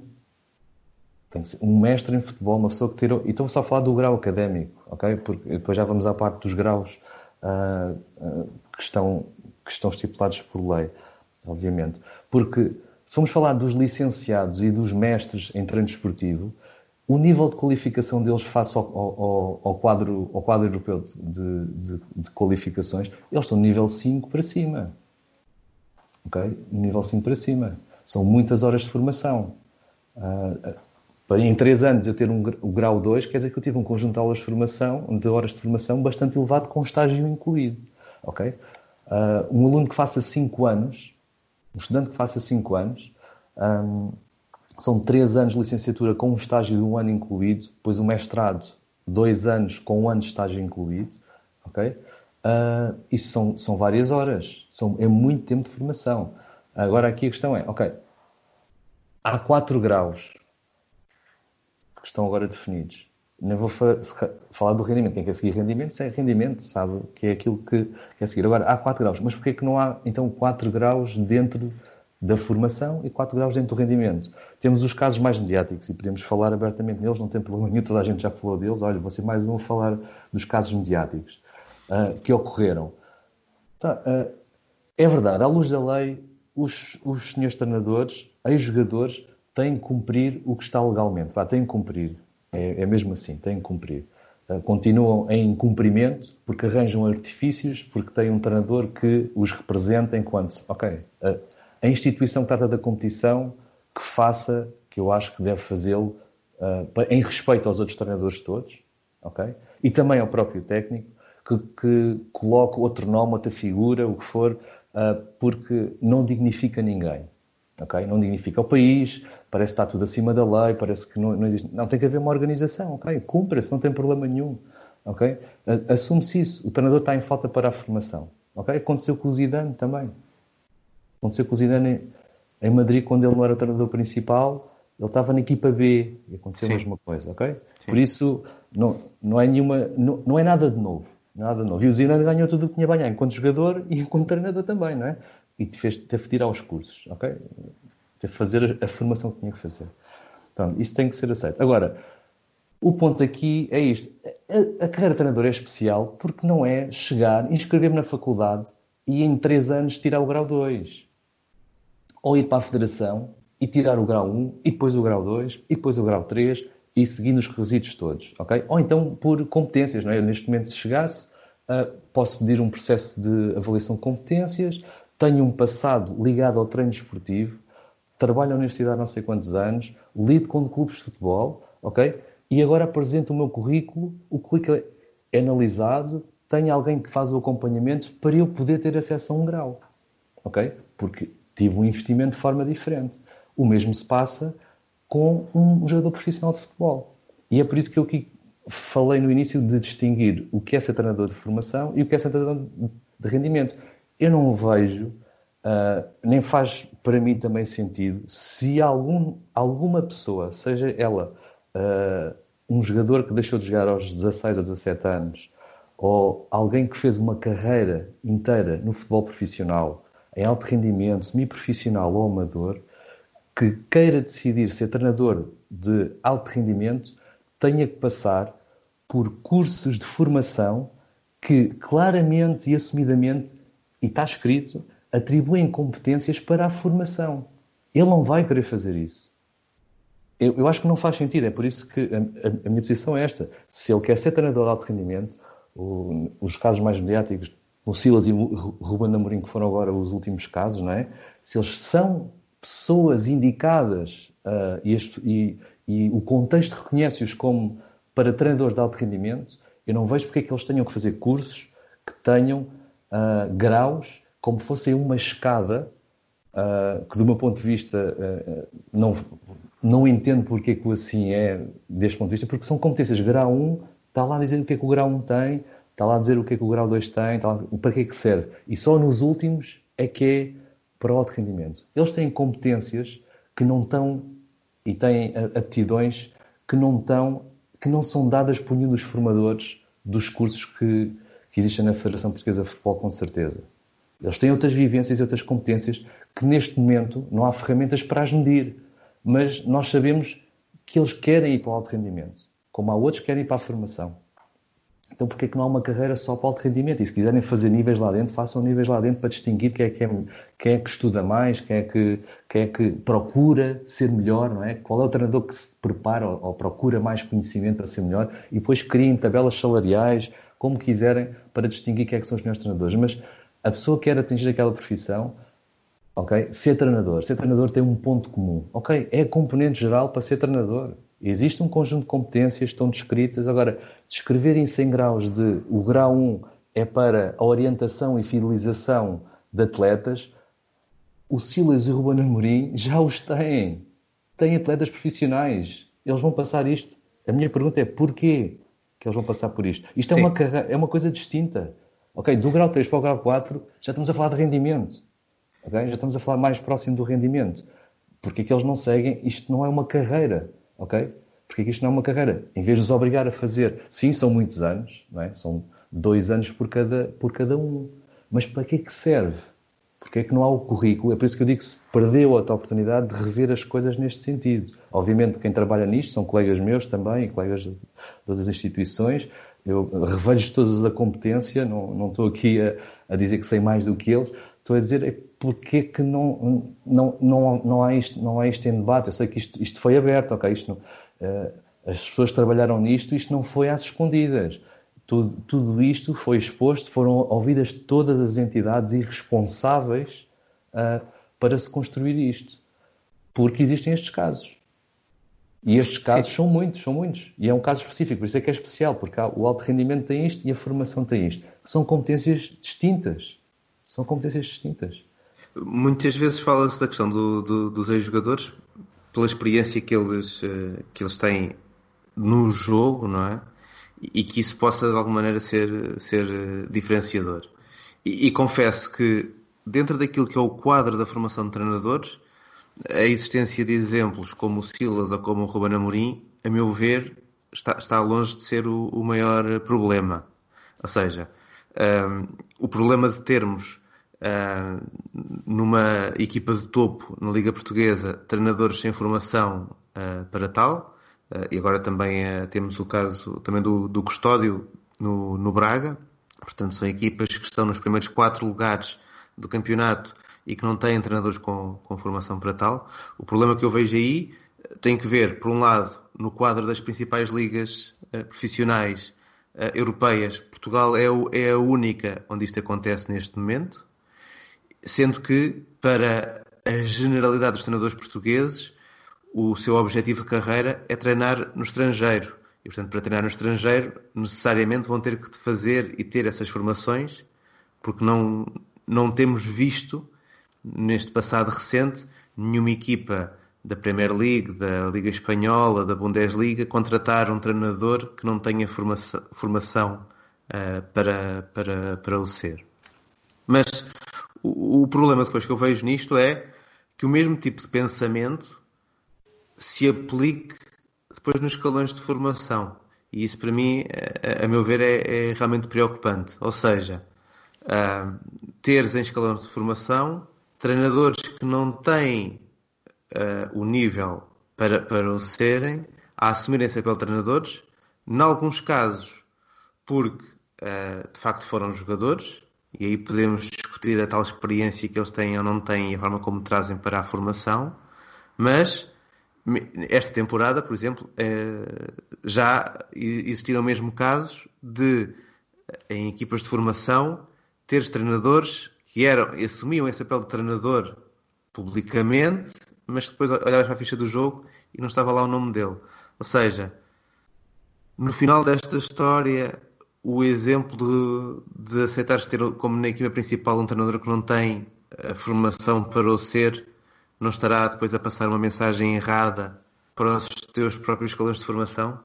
Tem que ser um mestre em futebol, uma pessoa que tirou. E estou só a falar do grau académico, ok? Porque depois já vamos à parte dos graus uh, uh, que, estão, que estão estipulados por lei, obviamente. Porque se formos falar dos licenciados e dos mestres em treino esportivo, o nível de qualificação deles face ao, ao, ao quadro, ao quadro europeu de, de, de, qualificações, eles estão nível 5 para cima. Ok? Nível 5 para cima. São muitas horas de formação. Uh, em 3 anos eu ter um, o grau 2, quer dizer que eu tive um conjunto de aulas de formação, de horas de formação bastante elevado, com estágio incluído. Ok? Uh, um aluno que faça 5 anos, um estudante que faça 5 anos, um, são 3 anos de licenciatura com um estágio de um ano incluído, depois o mestrado, 2 anos com um ano de estágio incluído. Ok? Uh, isso são, são várias horas, são, é muito tempo de formação. Agora aqui a questão é, ok, há 4 graus que estão agora definidos. Não vou falar do rendimento. Quem quer seguir rendimento, é rendimento, sabe? Que é aquilo que quer seguir. Agora, há 4 graus. Mas porquê que não há, então, 4 graus dentro da formação e 4 graus dentro do rendimento? Temos os casos mais mediáticos e podemos falar abertamente neles, não tem problema nenhum, toda a gente já falou deles. Olha, vou ser mais um a falar dos casos mediáticos uh, que ocorreram. Tá, uh, é verdade, à luz da lei, os, os senhores treinadores, ex-jogadores, têm que cumprir o que está legalmente. Pá, têm que cumprir. É, é mesmo assim, têm que cumprir. Uh, continuam em cumprimento porque arranjam artifícios, porque têm um treinador que os representa enquanto, ok, uh, a instituição que trata da competição que faça, que eu acho que deve fazê-lo uh, em respeito aos outros treinadores todos, ok? E também ao próprio técnico, que, que coloque outro nome, outra figura, o que for, porque não dignifica ninguém. Okay? Não dignifica o país, parece que está tudo acima da lei, parece que não, não existe. Não, tem que haver uma organização, ok? Cumpra-se, não tem problema nenhum. ok? Assume-se isso. O treinador está em falta para a formação. ok? Aconteceu com o Zidane também. Aconteceu com o Zidane em, Madrid, quando ele não era o treinador principal, ele estava na equipa B e aconteceu Sim. a mesma coisa, ok? Sim. Por isso, não, não é nenhuma, não, não é nada de novo. Nada de novo. E o Zidane ganhou tudo o que tinha a ganhar, enquanto jogador e enquanto treinador também, não é? e fez, teve de tirar os cursos, ok? Teve fazer a, formação que tinha que fazer. Então, isso tem que ser aceito. Agora, o ponto aqui é isto. A, a carreira de treinador é especial porque não é chegar, inscrever-me na faculdade e em 3 anos tirar o grau 2. Ou ir para a federação e tirar o grau 1 e depois o grau 2 e depois o grau 3 e seguindo os requisitos todos, ok? Ou então por competências, não é? Eu, neste momento, se chegasse, uh, posso pedir um processo de avaliação de competências, tenho um passado ligado ao treino esportivo, trabalho na universidade há não sei quantos anos, lido com clubes de futebol, ok? E agora apresento o meu currículo, o currículo é analisado, tenho alguém que faz o acompanhamento para eu poder ter acesso a um grau, ok? Porque tive um investimento de forma diferente. O mesmo se passa com um jogador profissional de futebol. E é por isso que eu aqui falei no início de distinguir o que é ser treinador de formação e o que é ser treinador de rendimento eu não vejo, uh, nem faz para mim também sentido, se algum, alguma pessoa, seja ela uh, um jogador que deixou de jogar aos 16 ou 17 anos, ou alguém que fez uma carreira inteira no futebol profissional, em alto rendimento, semi-profissional ou amador, que queira decidir ser treinador de alto rendimento, tenha que passar por cursos de formação que claramente e assumidamente e está escrito, atribuem competências para a formação. Ele não vai querer fazer isso. eu, eu, acho que não faz sentido, é por isso que a, a, a minha posição é esta. Se ele quer ser treinador de alto rendimento, o, os casos mais mediáticos, o Silas e o Ruben Amorim, que foram agora os últimos casos, não é? Se eles são pessoas indicadas uh, e, este, e, e, o contexto reconhece-os como para treinadores de alto rendimento, eu não vejo porque é que eles tenham que fazer cursos que tenham uh, graus como fossem uma escada, uh, que do meu ponto de vista não, não entendo porque é que assim é deste ponto de vista, porque são competências. Grau 1 está lá a dizer o que é que o grau 1 tem, está lá a dizer o que é que o grau 2 tem, lá, para que é que serve. E só nos últimos é que é para o alto rendimento. Eles têm competências que não estão e têm aptidões que não estão, que não são dadas por nenhum dos formadores dos cursos que, que existem na Federação Portuguesa de Futebol, com certeza. Eles têm outras vivências e outras competências que neste momento não há ferramentas para as medir mas nós sabemos que eles querem ir para o alto rendimento, como há outros que querem ir para a formação. Então, porquê é que não há uma carreira só para alto rendimento? E se quiserem fazer níveis lá dentro, façam níveis lá dentro para distinguir quem é que, é, quem é que estuda mais, quem é que, quem é que procura ser melhor, não é? Qual é o treinador que se prepara ou, ou procura mais conhecimento para ser melhor? E depois criem tabelas salariais, como quiserem, para distinguir quem é que são os melhores treinadores. Mas a pessoa que quer atingir aquela profissão Ok? Ser treinador. Ser treinador tem um ponto comum. Ok? É a componente geral para ser treinador. Existe um conjunto de competências que estão descritas. Agora, descrever em 100 graus de o grau 1 é para a orientação e fidelização de atletas, o Silas e o Ruben Amorim já os têm. Têm atletas profissionais. Eles vão passar isto. A minha pergunta é porquê que eles vão passar por isto? Isto é uma, é uma coisa distinta. Ok, do grau 3 para o grau 4 já estamos a falar de rendimento. Okay? Já estamos a falar mais próximo do rendimento. Porque é que eles não seguem? Isto não é uma carreira. Ok? Porque é que isto não é uma carreira? Em vez de os obrigar a fazer, sim, são muitos anos, não é? são dois anos por cada, por cada um. Mas para que é que serve? Porque é que não há o currículo? É por isso que eu digo que se perdeu a oportunidade de rever as coisas neste sentido. Obviamente, quem trabalha nisto são colegas meus também, colegas de todas as instituições. Eu revejo todos a competência, não, não estou aqui a, a dizer que sei mais do que eles, Estou a dizer, é porque que não, não, não, não, há isto, não há isto em debate? Eu sei que isto, isto foi aberto, ok? Isto não, uh, as pessoas trabalharam nisto, isto não foi às escondidas. Tudo, tudo isto foi exposto, foram ouvidas todas as entidades irresponsáveis uh, para se construir isto. Porque existem estes casos. E estes casos Sim. são muitos, são muitos. E é um caso específico, por isso é que é especial, porque o alto rendimento tem isto e a formação tem isto. São competências distintas. São competências distintas. Muitas vezes fala-se da questão do, do, dos ex-jogadores pela experiência que eles, eh, que eles têm no jogo, não é? E que isso possa de alguma maneira ser, ser eh, diferenciador. E, e confesso que dentro daquilo que é o quadro da formação de treinadores, a existência de exemplos como o Silas ou como o Ruben Amorim, a meu ver, está, está longe de ser o, o maior problema. Ou seja, um, o problema de termos uh, numa equipa de topo na Liga Portuguesa, treinadores sem formação uh, para tal. Uh, e agora também temos o caso também do, do Custódio no, no Braga. Portanto, são equipas que estão nos primeiros quatro lugares do campeonato e que não têm treinadores com, com formação para tal. O problema que eu vejo aí tem que ver, por um lado, no quadro das principais ligas profissionais europeias. Portugal é, o, é a única onde isto acontece neste momento sendo que, para a generalidade dos treinadores portugueses, o seu objetivo de carreira é treinar no estrangeiro. E, portanto, para treinar no estrangeiro, necessariamente vão ter que fazer e ter essas formações, porque não, não temos visto, neste passado recente, nenhuma equipa da Premier League, da Liga Espanhola, da Bundesliga, contratar um treinador que não tenha formação, formação uh, para, para, para o ser. Mas o, problema depois que eu vejo nisto é que o mesmo tipo de pensamento se aplique depois nos escalões de formação. E isso, para mim, a, a meu ver, é, é, realmente preocupante. Ou seja, uh, teres em escalões de formação treinadores que não têm uh, o nível para, para o serem, a assumirem ser pelo treinadores, em alguns casos, porque uh, de facto foram jogadores, e aí podemos discutir a tal experiência que eles têm ou não têm e a forma como trazem para a formação, mas esta temporada, por exemplo, eh, já existiram mesmo casos de, em equipas de formação, ter treinadores que eram, assumiam esse papel de treinador publicamente, mas depois olhavas para a ficha do jogo e não estava lá o nome dele. Ou seja, no final desta história, o exemplo de, de aceitares ter como na equipa principal um treinador que não tem a formação para o ser não estará depois a passar uma mensagem errada para os teus próprios escalões de formação?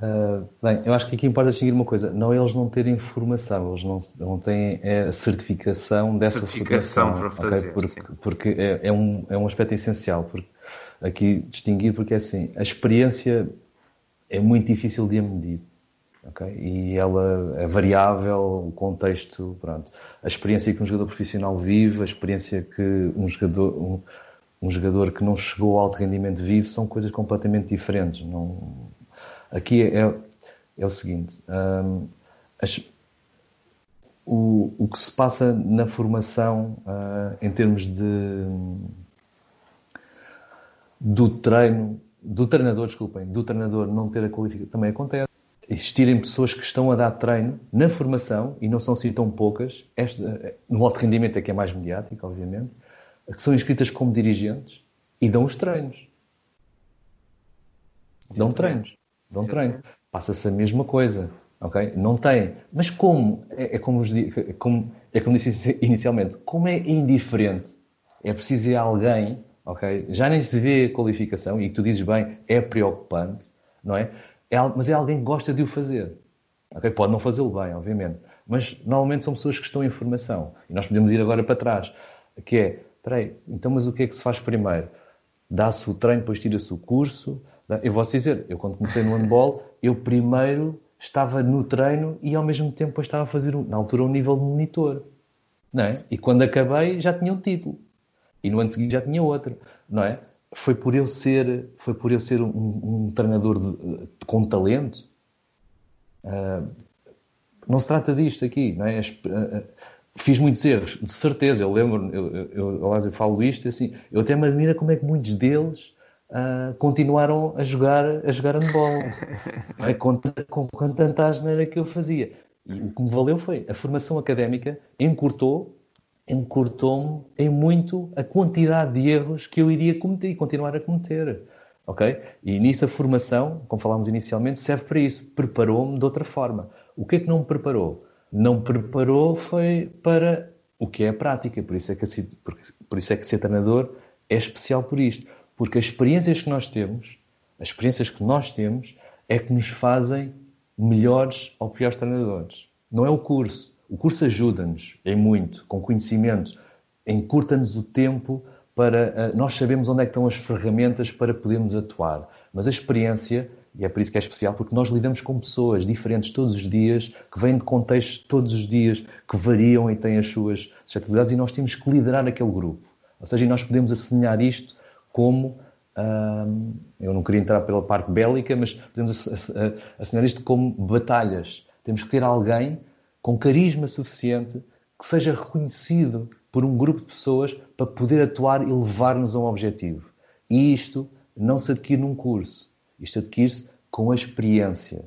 Uh, bem, eu acho que aqui importa distinguir uma coisa: não eles não terem formação, eles não, não têm é a certificação dessa certificação formação. Para fazer, okay? Porque, porque é, é, um, é um aspecto essencial. Porque, aqui distinguir, porque é assim: a experiência é muito difícil de medir. Okay? E ela é variável, o contexto, pronto. A experiência que um jogador profissional vive, a experiência que um jogador, um, um jogador que não chegou ao alto rendimento vive, são coisas completamente diferentes. Não... Aqui é, é o seguinte: hum, as, o, o que se passa na formação uh, em termos de do treino, do treinador, desculpem, do treinador não ter a qualificação, também acontece existirem pessoas que estão a dar treino na formação, e não são assim tão poucas, esta, no alto rendimento é que é mais mediático, obviamente, que são inscritas como dirigentes e dão os treinos. Dão treinos. Dão treinos. Passa-se a mesma coisa. ok? Não tem. Mas como? É, é como, é como, é como disse inicialmente. Como é indiferente? É preciso ir alguém, ok? Já nem se vê a qualificação, e tu dizes bem, é preocupante, não é? é, mas é alguém que gosta de o fazer. Okay? Pode não fazê-lo bem, obviamente. Mas normalmente são pessoas que estão em formação. E nós podemos ir agora para trás. Que é, peraí, então mas o que é que se faz primeiro? Dá-se o treino, depois tira-se o curso. Eu vou dizer, eu quando comecei no handball, eu primeiro estava no treino e ao mesmo tempo estava a fazer, na altura, um nível de monitor. Não é? E quando acabei já tinha um título. E no ano seguinte já tinha outro. Não é? foi por eu ser, foi por eu ser um, um treinador de, de, com talento. Uh, não se trata disto aqui, não é? Uh, fiz muitos erros, de certeza. Eu lembro, eu, eu, eu, eu falo isto assim, eu até me admiro como é que muitos deles uh, continuaram a jogar, a jogar handball, é? com, com, com tanta asneira que eu fazia. E o que me valeu foi a formação académica encurtou encurtou-me em muito a quantidade de erros que eu iria cometer e continuar a cometer. Ok? E nisso a formação, como falámos inicialmente, serve para isso. Preparou-me de outra forma. O que é que não me preparou? Não me preparou foi para o que é a prática. Por isso é que, por isso é que ser treinador é especial por isto. Porque as experiências que nós temos, as experiências que nós temos, é que nos fazem melhores ou piores treinadores. Não é o curso. O curso ajuda-nos em muito, com conhecimento, encurta-nos o tempo para uh, nós sabemos onde é estão as ferramentas para podermos atuar. Mas a experiência, e é por isso que é especial, porque nós lidamos com pessoas diferentes todos os dias, que vêm de contextos todos os dias, que variam e têm as suas suscetibilidades, e nós temos que liderar aquele grupo. Ou seja, nós podemos assinhar isto como uh, eu não queria entrar pela parte bélica, mas podemos assinhar isto como batalhas. Temos que ter alguém com carisma suficiente que seja reconhecido por um grupo de pessoas para poder atuar e levar-nos a um objetivo. E isto não se adquire num curso. Isto adquire-se com a experiência.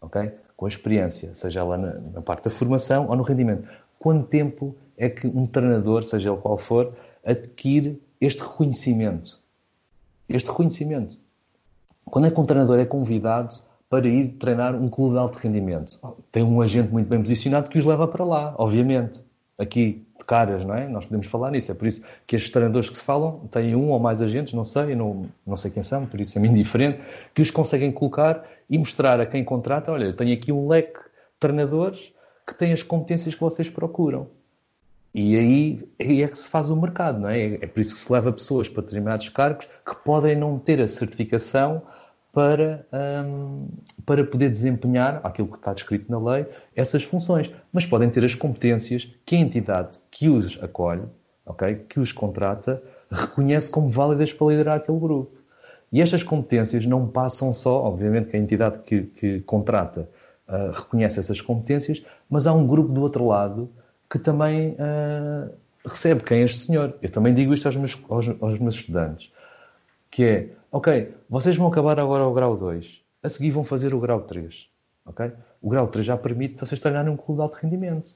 Ok? Com a experiência, seja ela na, na, parte da formação ou no rendimento. Quanto tempo é que um treinador, seja ele qual for, adquire este reconhecimento? Este reconhecimento. Quando é que um treinador é convidado para ir treinar um clube de alto rendimento. Tem um agente muito bem posicionado que os leva para lá, obviamente. Aqui, de caras, não é? Nós podemos falar nisso. É por isso que estes treinadores que se falam têm um ou mais agentes, não sei, não, não sei quem são, por isso é-me indiferente, que os conseguem colocar e mostrar a quem contrata: olha, eu tenho aqui um leque de treinadores que têm as competências que vocês procuram. E aí, aí é que se faz o mercado, não é? É por isso que se leva pessoas para determinados cargos que podem não ter a certificação para, um, para poder desempenhar aquilo que está descrito na lei, essas funções. Mas podem ter as competências que a entidade que os acolhe, okay, que os contrata, reconhece como válidas para liderar aquele grupo. E estas competências não passam só, obviamente que a entidade que, que contrata uh, reconhece essas competências, mas há um grupo do outro lado que também uh, recebe quem é este senhor. Eu também digo isto aos meus, aos, aos meus estudantes. que é, ok, vocês vão acabar agora o grau 2, a seguir vão fazer o grau 3, ok? O grau 3 já permite vocês treinarem um clube de alto rendimento,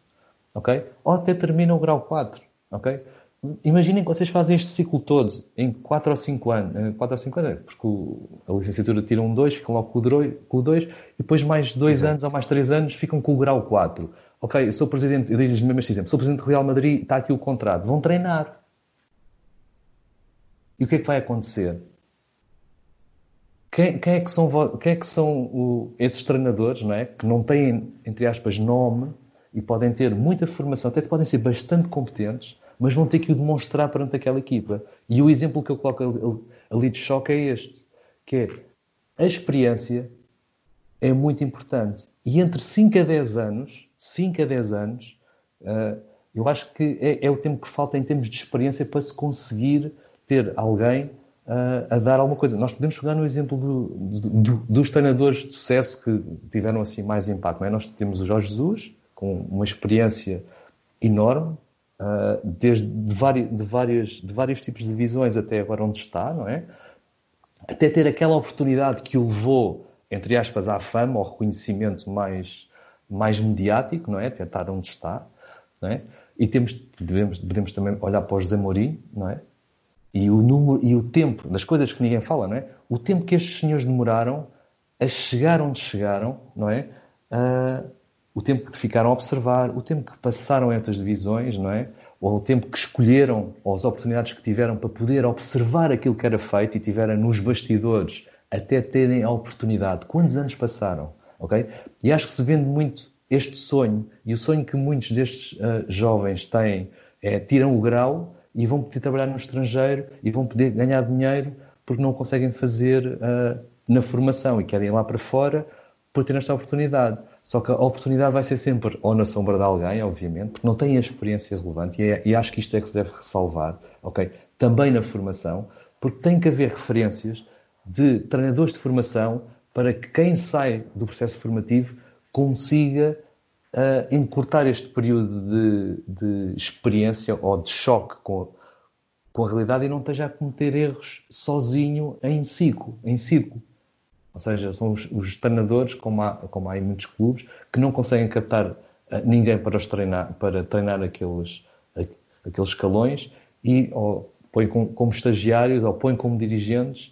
ok? Ou até terminam o grau 4, ok? Imaginem que vocês fazem este ciclo todo em 4 ou 5 anos, 4 ou 5 anos, porque a licenciatura tira um 2, ficam logo com o 2, e depois mais 2 anos ou mais 3 anos ficam com o grau 4. Ok, sou presidente, eu digo-lhes mesmo este exemplo, sou presidente do Real Madrid, está aqui o contrato, vão treinar. E o que é que vai acontecer? Quem, quem é que são, quem é que são esses treinadores, não é? Que não têm, entre aspas, nome e podem ter muita formação, até podem ser bastante competentes, mas vão ter que o demonstrar perante aquela equipa. E o exemplo que eu coloco ali de choque é este, que é a experiência é muito importante. E entre 5 a 10 anos, 5 a 10 anos, uh, eu acho que é, é, o tempo que falta em termos de experiência para se conseguir ter alguém uh, a dar alguma coisa. Nós podemos pegar no exemplo do, do, dos treinadores de sucesso que tiveram assim mais impacto. É? Nós temos o Jorge Jesus, com uma experiência enorme, uh, desde de, vari, de, várias, de vários tipos de visões até agora onde está, não é? Até ter aquela oportunidade que o levou, entre aspas, à fama, ao reconhecimento mais, mais mediático, não é? Até estar onde está, não é? E temos, devemos, também olhar para o José Mourinho, não é? E o número e o tempo das coisas que ninguém fala, não é? O tempo que estes senhores demoraram a chegar onde chegaram, não é? Uh, o tempo que ficaram a observar, o tempo que passaram entre as divisões, não é? Ou o tempo que escolheram, ou as oportunidades que tiveram para poder observar aquilo que era feito e tiveram nos bastidores até terem a oportunidade. Quantos anos passaram? Ok? E acho que se vende muito este sonho, e o sonho que muitos destes uh, jovens têm é tiram o grau e vão poder trabalhar no estrangeiro e vão poder ganhar dinheiro porque não conseguem fazer uh, na formação e querem ir lá para fora por ter esta oportunidade. Só que a oportunidade vai ser sempre ou na sombra de alguém, obviamente, porque não têm a experiência relevante e, é, e acho que isto é que se deve ressalvar, ok? Também na formação, porque tem que haver referências de treinadores de formação para que quem sai do processo formativo consiga uh, encurtar este período de, de, experiência ou de choque com, com a realidade e não esteja a cometer erros sozinho em ciclo, em círculo. Ou seja, são os, os treinadores, como há, como há em muitos clubes, que não conseguem captar uh, ninguém para, os treinar, para treinar aqueles, aqueles escalões e ou põem como, como estagiários ou põem como dirigentes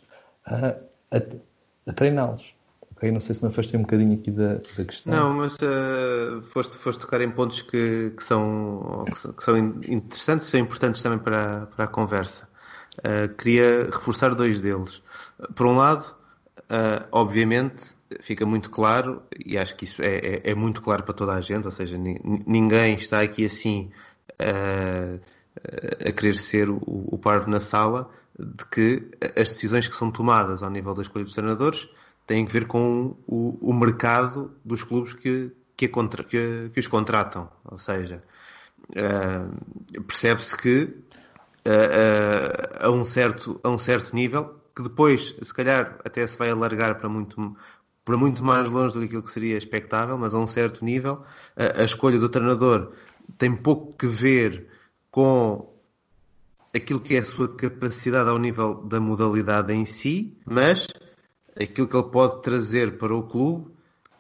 uh, a, a treiná-los. Okay? Não sei se me afastei um bocadinho aqui da, da questão. Não, mas uh, foste, foste tocar em pontos que, que, são, que são interessantes e são importantes também para, para a conversa. Uh, queria reforçar dois deles. Por um lado, Uh, obviamente, fica muito claro, e acho que isso é, é, é, muito claro para toda a gente, ou seja, ninguém está aqui assim uh, a querer ser o, o parvo na sala, de que as decisões que são tomadas ao nível da escolha dos treinadores têm que ver com o, o mercado dos clubes que, que, contra, que, que os contratam. Ou seja, uh, percebe-se que a, um certo, a um certo nível que depois, se calhar, até se vai alargar para muito, para muito mais longe do que aquilo que seria expectável, mas a um certo nível, a, a escolha do treinador tem pouco que ver com aquilo que é a sua capacidade ao nível da modalidade em si, mas aquilo que ele pode trazer para o clube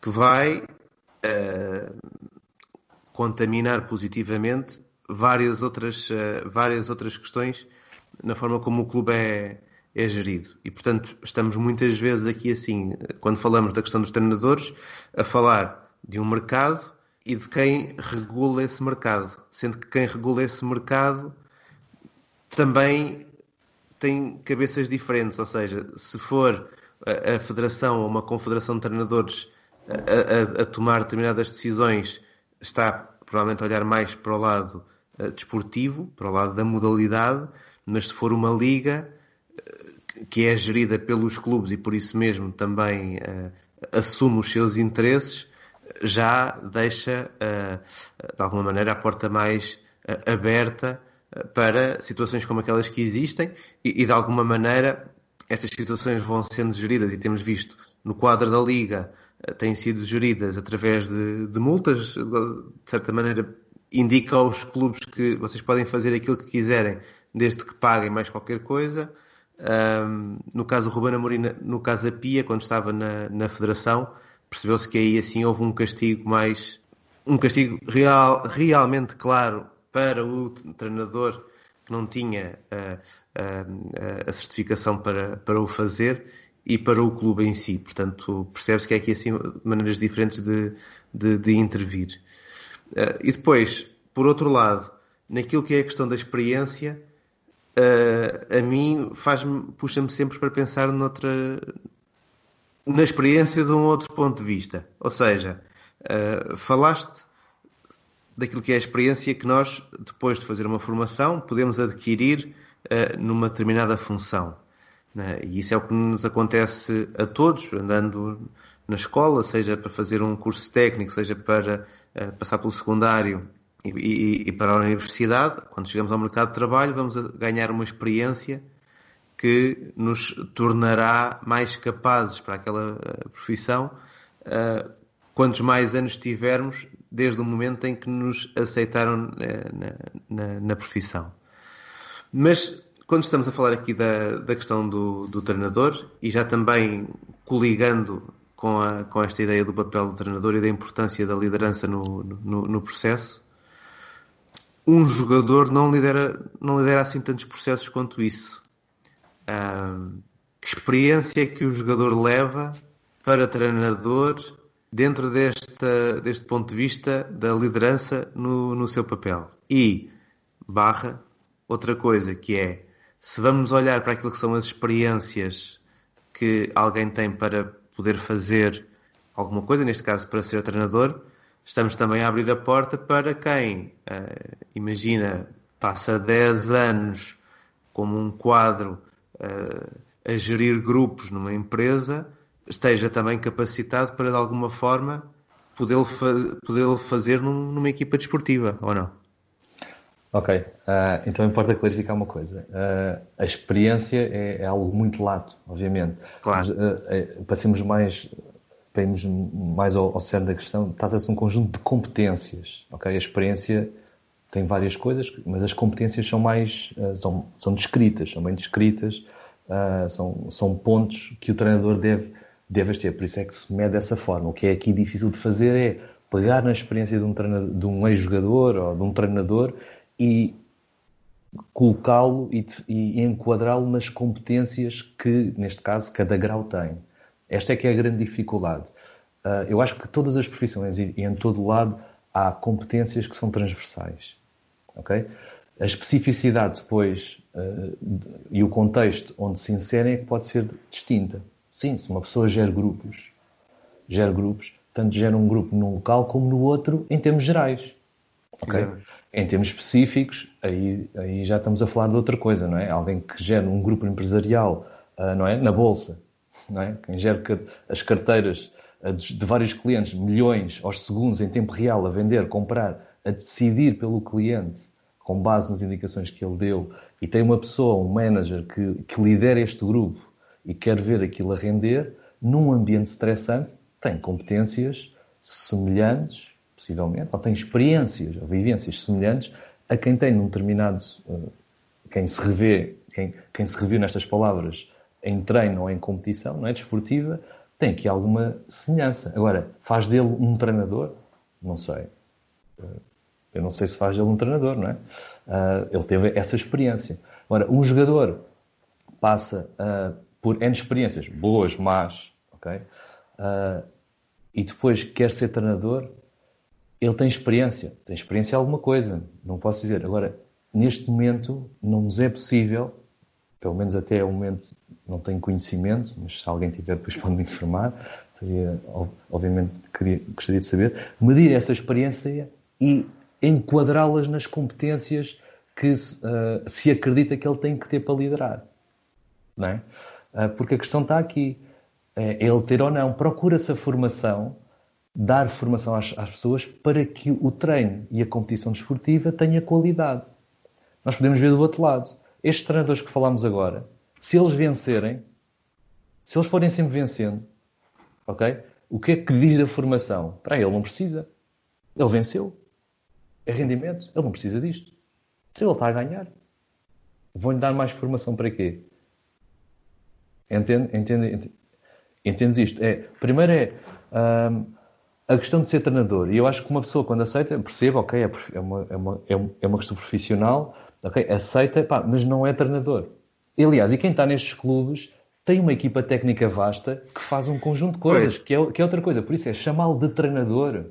que vai uh, contaminar positivamente várias outras, uh, várias outras questões na forma como o clube é, é gerido. E, portanto, estamos muitas vezes aqui assim, quando falamos da questão dos treinadores, a falar de um mercado e de quem regula esse mercado. Sendo que quem regula esse mercado também tem cabeças diferentes, ou seja, se for a, a federação ou uma confederação de treinadores a, a, a, tomar determinadas decisões, está provavelmente a olhar mais para o lado uh, desportivo, para o lado da modalidade, mas se for uma liga, que é gerida pelos clubes e por isso mesmo também uh, assume os seus interesses, já deixa, de alguma maneira, a porta mais aberta para situações como aquelas que existem e, e, de alguma maneira, estas situações vão sendo geridas e temos visto no quadro da Liga têm sido geridas através de, de multas, de certa maneira indica aos clubes que vocês podem fazer aquilo que quiserem desde que paguem mais qualquer coisa. Um, no caso do Ruben Amorim, no caso da Pia, quando estava na, na Federação, percebeu-se que aí assim houve um castigo mais um castigo real, realmente claro para o treinador que não tinha a, a, a certificação para, para o fazer e para o clube em si. Portanto, percebe-se que é aqui assim maneiras diferentes de, de, de intervir. Uh, e depois, por outro lado, naquilo que é a questão da experiência, uh, a mim faz-me, puxa-me sempre para pensar noutra, na experiência de um outro ponto de vista. Ou seja, uh, falaste daquilo que é a experiência que nós, depois de fazer uma formação, podemos adquirir uh, numa determinada função. Uh, e isso é o que nos acontece a todos, andando na escola, seja para fazer um curso técnico, seja para uh, passar pelo secundário e, e, e, para a universidade. Quando chegamos ao mercado de trabalho, vamos ganhar uma experiência que nos tornará mais capazes para aquela profissão. quantos mais anos tivermos, desde o momento em que nos aceitaram eh, na, na, na profissão. Mas quando estamos a falar aqui da, da questão do, do treinador e já também coligando com, a, com esta ideia do papel do treinador e da importância da liderança no, no, no processo, um jogador não lidera, não lidera assim tantos processos quanto isso. que experiência que o jogador leva para treinador dentro desta, deste ponto de vista da liderança no, no seu papel. E, barra, outra coisa que é, se vamos olhar para aquilo que são as experiências que alguém tem para poder fazer alguma coisa, neste caso para ser treinador, estamos também a abrir a porta para quem, uh, imagina, passa 10 anos como um quadro uh, a gerir grupos numa empresa, esteja também capacitado para, de alguma forma, poder, poder fazer num, numa equipa desportiva, ou não? Ok, uh, então importa clarificar uma coisa. Uh, a experiência é, é, algo muito lato, obviamente. Claro. Mas, uh, passemos mais, para mais ao, ao cerne da questão, trata-se de um conjunto de competências. Ok, a experiência tem várias coisas, mas as competências são mais, são, são descritas, são bem descritas, são, são pontos que o treinador deve deves ter. Por isso é que se mede dessa forma. O que é aqui difícil de fazer é pegar na experiência de um, de um ex-jogador ou de um treinador e colocá-lo e, e enquadrá-lo nas competências que, neste caso, cada grau tem. Esta é que é a grande dificuldade. Uh, eu acho que todas as profissões e, e em todo lado há competências que são transversais. ok? A especificidade depois uh, e o contexto onde se inserem é que pode ser distinta. Sim, se uma pessoa gera grupos, gera grupos, tanto gera um grupo num local como no outro em termos gerais. Okay? Em termos específicos, aí, aí já estamos a falar de outra coisa, não é? Alguém que gera um grupo empresarial, uh, não é? Na bolsa, não é? Quem gera as carteiras uh, de, de vários clientes, milhões aos segundos em tempo real a vender, comprar, a decidir pelo cliente com base nas indicações que ele deu e tem uma pessoa, um manager que, que lidera este grupo e quer ver aquilo a render, num ambiente estressante, tem competências semelhantes, possivelmente, ou tem experiências ou vivências semelhantes a quem tem num determinado. Eh, quem se revê, quem, quem se reviu nestas palavras em treino ou em competição, não é? Desportiva, tem aqui alguma semelhança. Agora, faz dele um treinador? Não sei. Eh, eu não sei se faz dele um treinador, não é? Eh, ele teve essa experiência. Agora, um jogador passa a por N experiências, boas, más, ok? Uh, e depois quer ser treinador, ele tem experiência, tem experiência em alguma coisa, não posso dizer. Agora, neste momento, não nos é possível, pelo menos até o momento não tenho conhecimento, mas se alguém tiver, depois pode me informar, teria, obviamente queria, gostaria de saber, medir essa experiência e enquadrá-las nas competências que uh, se acredita que ele tem que ter para liderar. Não é? Ah, porque a questão está aqui. É ele ter ou não. Procura-se a formação, dar formação às, às, pessoas para que o treino e a competição desportiva tenha qualidade. Nós podemos ver do outro lado. Estes treinadores que falámos agora, se eles vencerem, se eles forem sempre vencendo, ok? O que é que diz da formação? Para ele não precisa. Ele venceu. É rendimento. Ele não precisa disto. Ele está a ganhar. Vão-lhe dar mais formação para quê? Entende, entende, entendes isto? É, primeiro é hum, a questão de ser treinador. E eu acho que uma pessoa, quando aceita, percebe, ok, é, é uma, é uma, é uma questão profissional, ok, aceita, pá, mas não é treinador. E, aliás, e quem está nestes clubes tem uma equipa técnica vasta que faz um conjunto de coisas, que é, que é, outra coisa. Por isso é chamá-lo de treinador.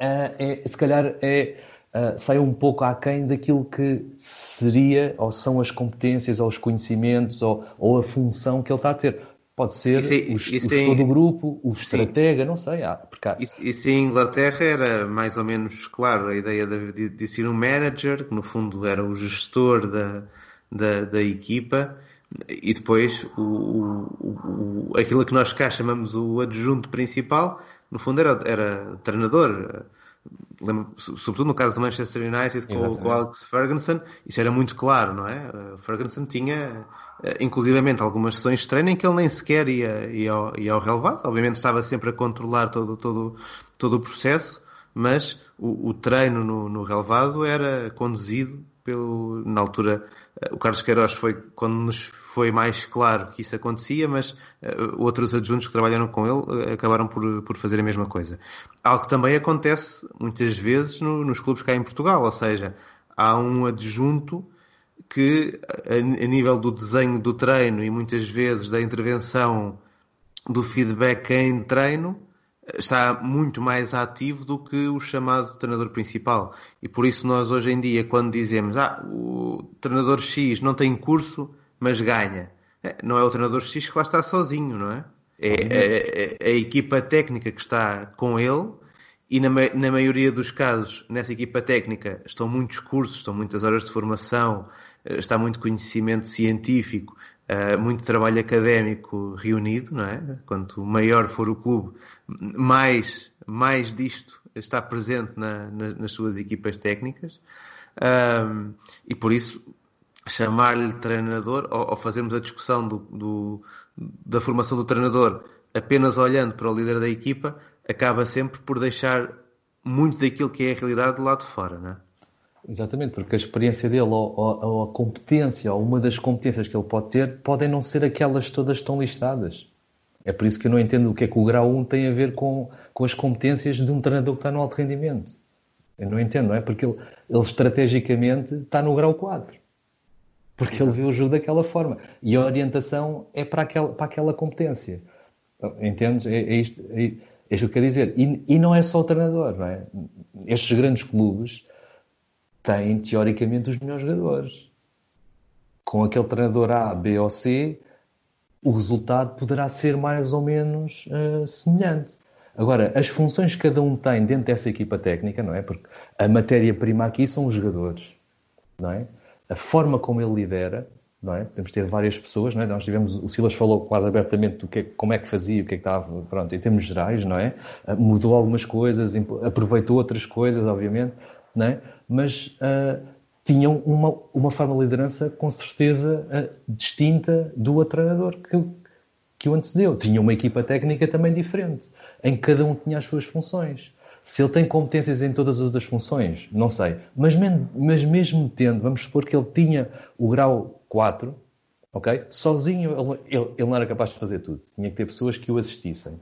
Uh, é, se calhar é, uh, sai um pouco aquém daquilo que seria ou são as competências ou os conhecimentos ou, ou a função que ele está a ter. Pode ser isso, o, isso o gestor em... do grupo, o estratega, não sei. Ah, porque... isso, isso em Inglaterra era mais ou menos claro a ideia de, de, de ser um manager, que no fundo era o gestor da, da, da equipa, e depois o, o, o, aquilo que nós cá chamamos o adjunto principal, no fundo era, era treinador. Lembro, sobretudo no caso do Manchester United com, com o Alex Ferguson, isso era muito claro, não é? Ferguson tinha eh, inclusivamente algumas sessões de treino em que ele nem sequer ia, ia, ao, ia ao relevado. Obviamente estava sempre a controlar todo, todo, todo o processo, mas o, o treino no, no relevado era conduzido pelo, na altura, eh, o Carlos Queiroz foi quando nos foi mais claro que isso acontecia, mas uh, outros adjuntos que trabalharam com ele uh, acabaram por, por fazer a mesma coisa. Algo que também acontece muitas vezes no, nos clubes cá em Portugal, ou seja, há um adjunto que, a nível do desenho do treino e muitas vezes da intervenção do feedback em treino, está muito mais ativo do que o chamado treinador principal. E por isso nós hoje em dia, quando dizemos ah, o treinador X não tem curso, mas ganha, é, não é o treinador X que lá está sozinho, não é? É, é, é a equipa técnica que está com ele e na, na maioria dos casos, nessa equipa técnica, estão muitos cursos, estão muitas horas de formação, eh, está muito conhecimento científico, uh, muito trabalho académico reunido, não é? Quanto maior for o clube, mais, mais disto está presente na, na, nas suas equipas técnicas. Um, e por isso, chamar-lhe treinador ou, ou, fazermos a discussão do, do, da formação do treinador apenas olhando para o líder da equipa, acaba sempre por deixar muito daquilo que é a realidade do lado de fora, não é? Exatamente, porque a experiência dele ou, ou, ou, a competência, ou uma das competências que ele pode ter, podem não ser aquelas todas estão listadas. É por isso que eu não entendo o que é que o grau 1 tem a ver com, com as competências de um treinador que está no alto rendimento. Eu não entendo, não é? Porque ele, ele estrategicamente está no grau 4. Porque ele vê o jogo daquela forma. E a orientação é para aquela, para aquela competência. Entendes? É, é, isto, é, é isto que eu quero dizer. E, e não é só o treinador, não é? Estes grandes clubes têm, teoricamente, os melhores jogadores. Com aquele treinador A, B ou C, o resultado poderá ser mais ou menos uh, semelhante. Agora, as funções que cada um tem dentro dessa equipa técnica, não é? Porque a matéria-prima aqui são os jogadores, não é? A forma como ele lidera, não é? De ter várias pessoas, não é? Nós tivemos, o Silas falou quase abertamente do que, como é que fazia, o que é que estava, pronto, em termos gerais, não é? Uh, mudou algumas coisas, aproveitou outras coisas, obviamente, não é? Mas uh, tinham uma, uma forma de liderança com certeza uh, distinta do treinador que, que o antecedeu. Tinha uma equipa técnica também diferente, em que cada um tinha as suas funções. Se ele tem competências em todas as outras funções, não sei. Mas, mas mesmo tendo, vamos supor que ele tinha o grau 4, ok? Sozinho ele, ele, ele não era capaz de fazer tudo. Tinha que ter pessoas que o assistissem.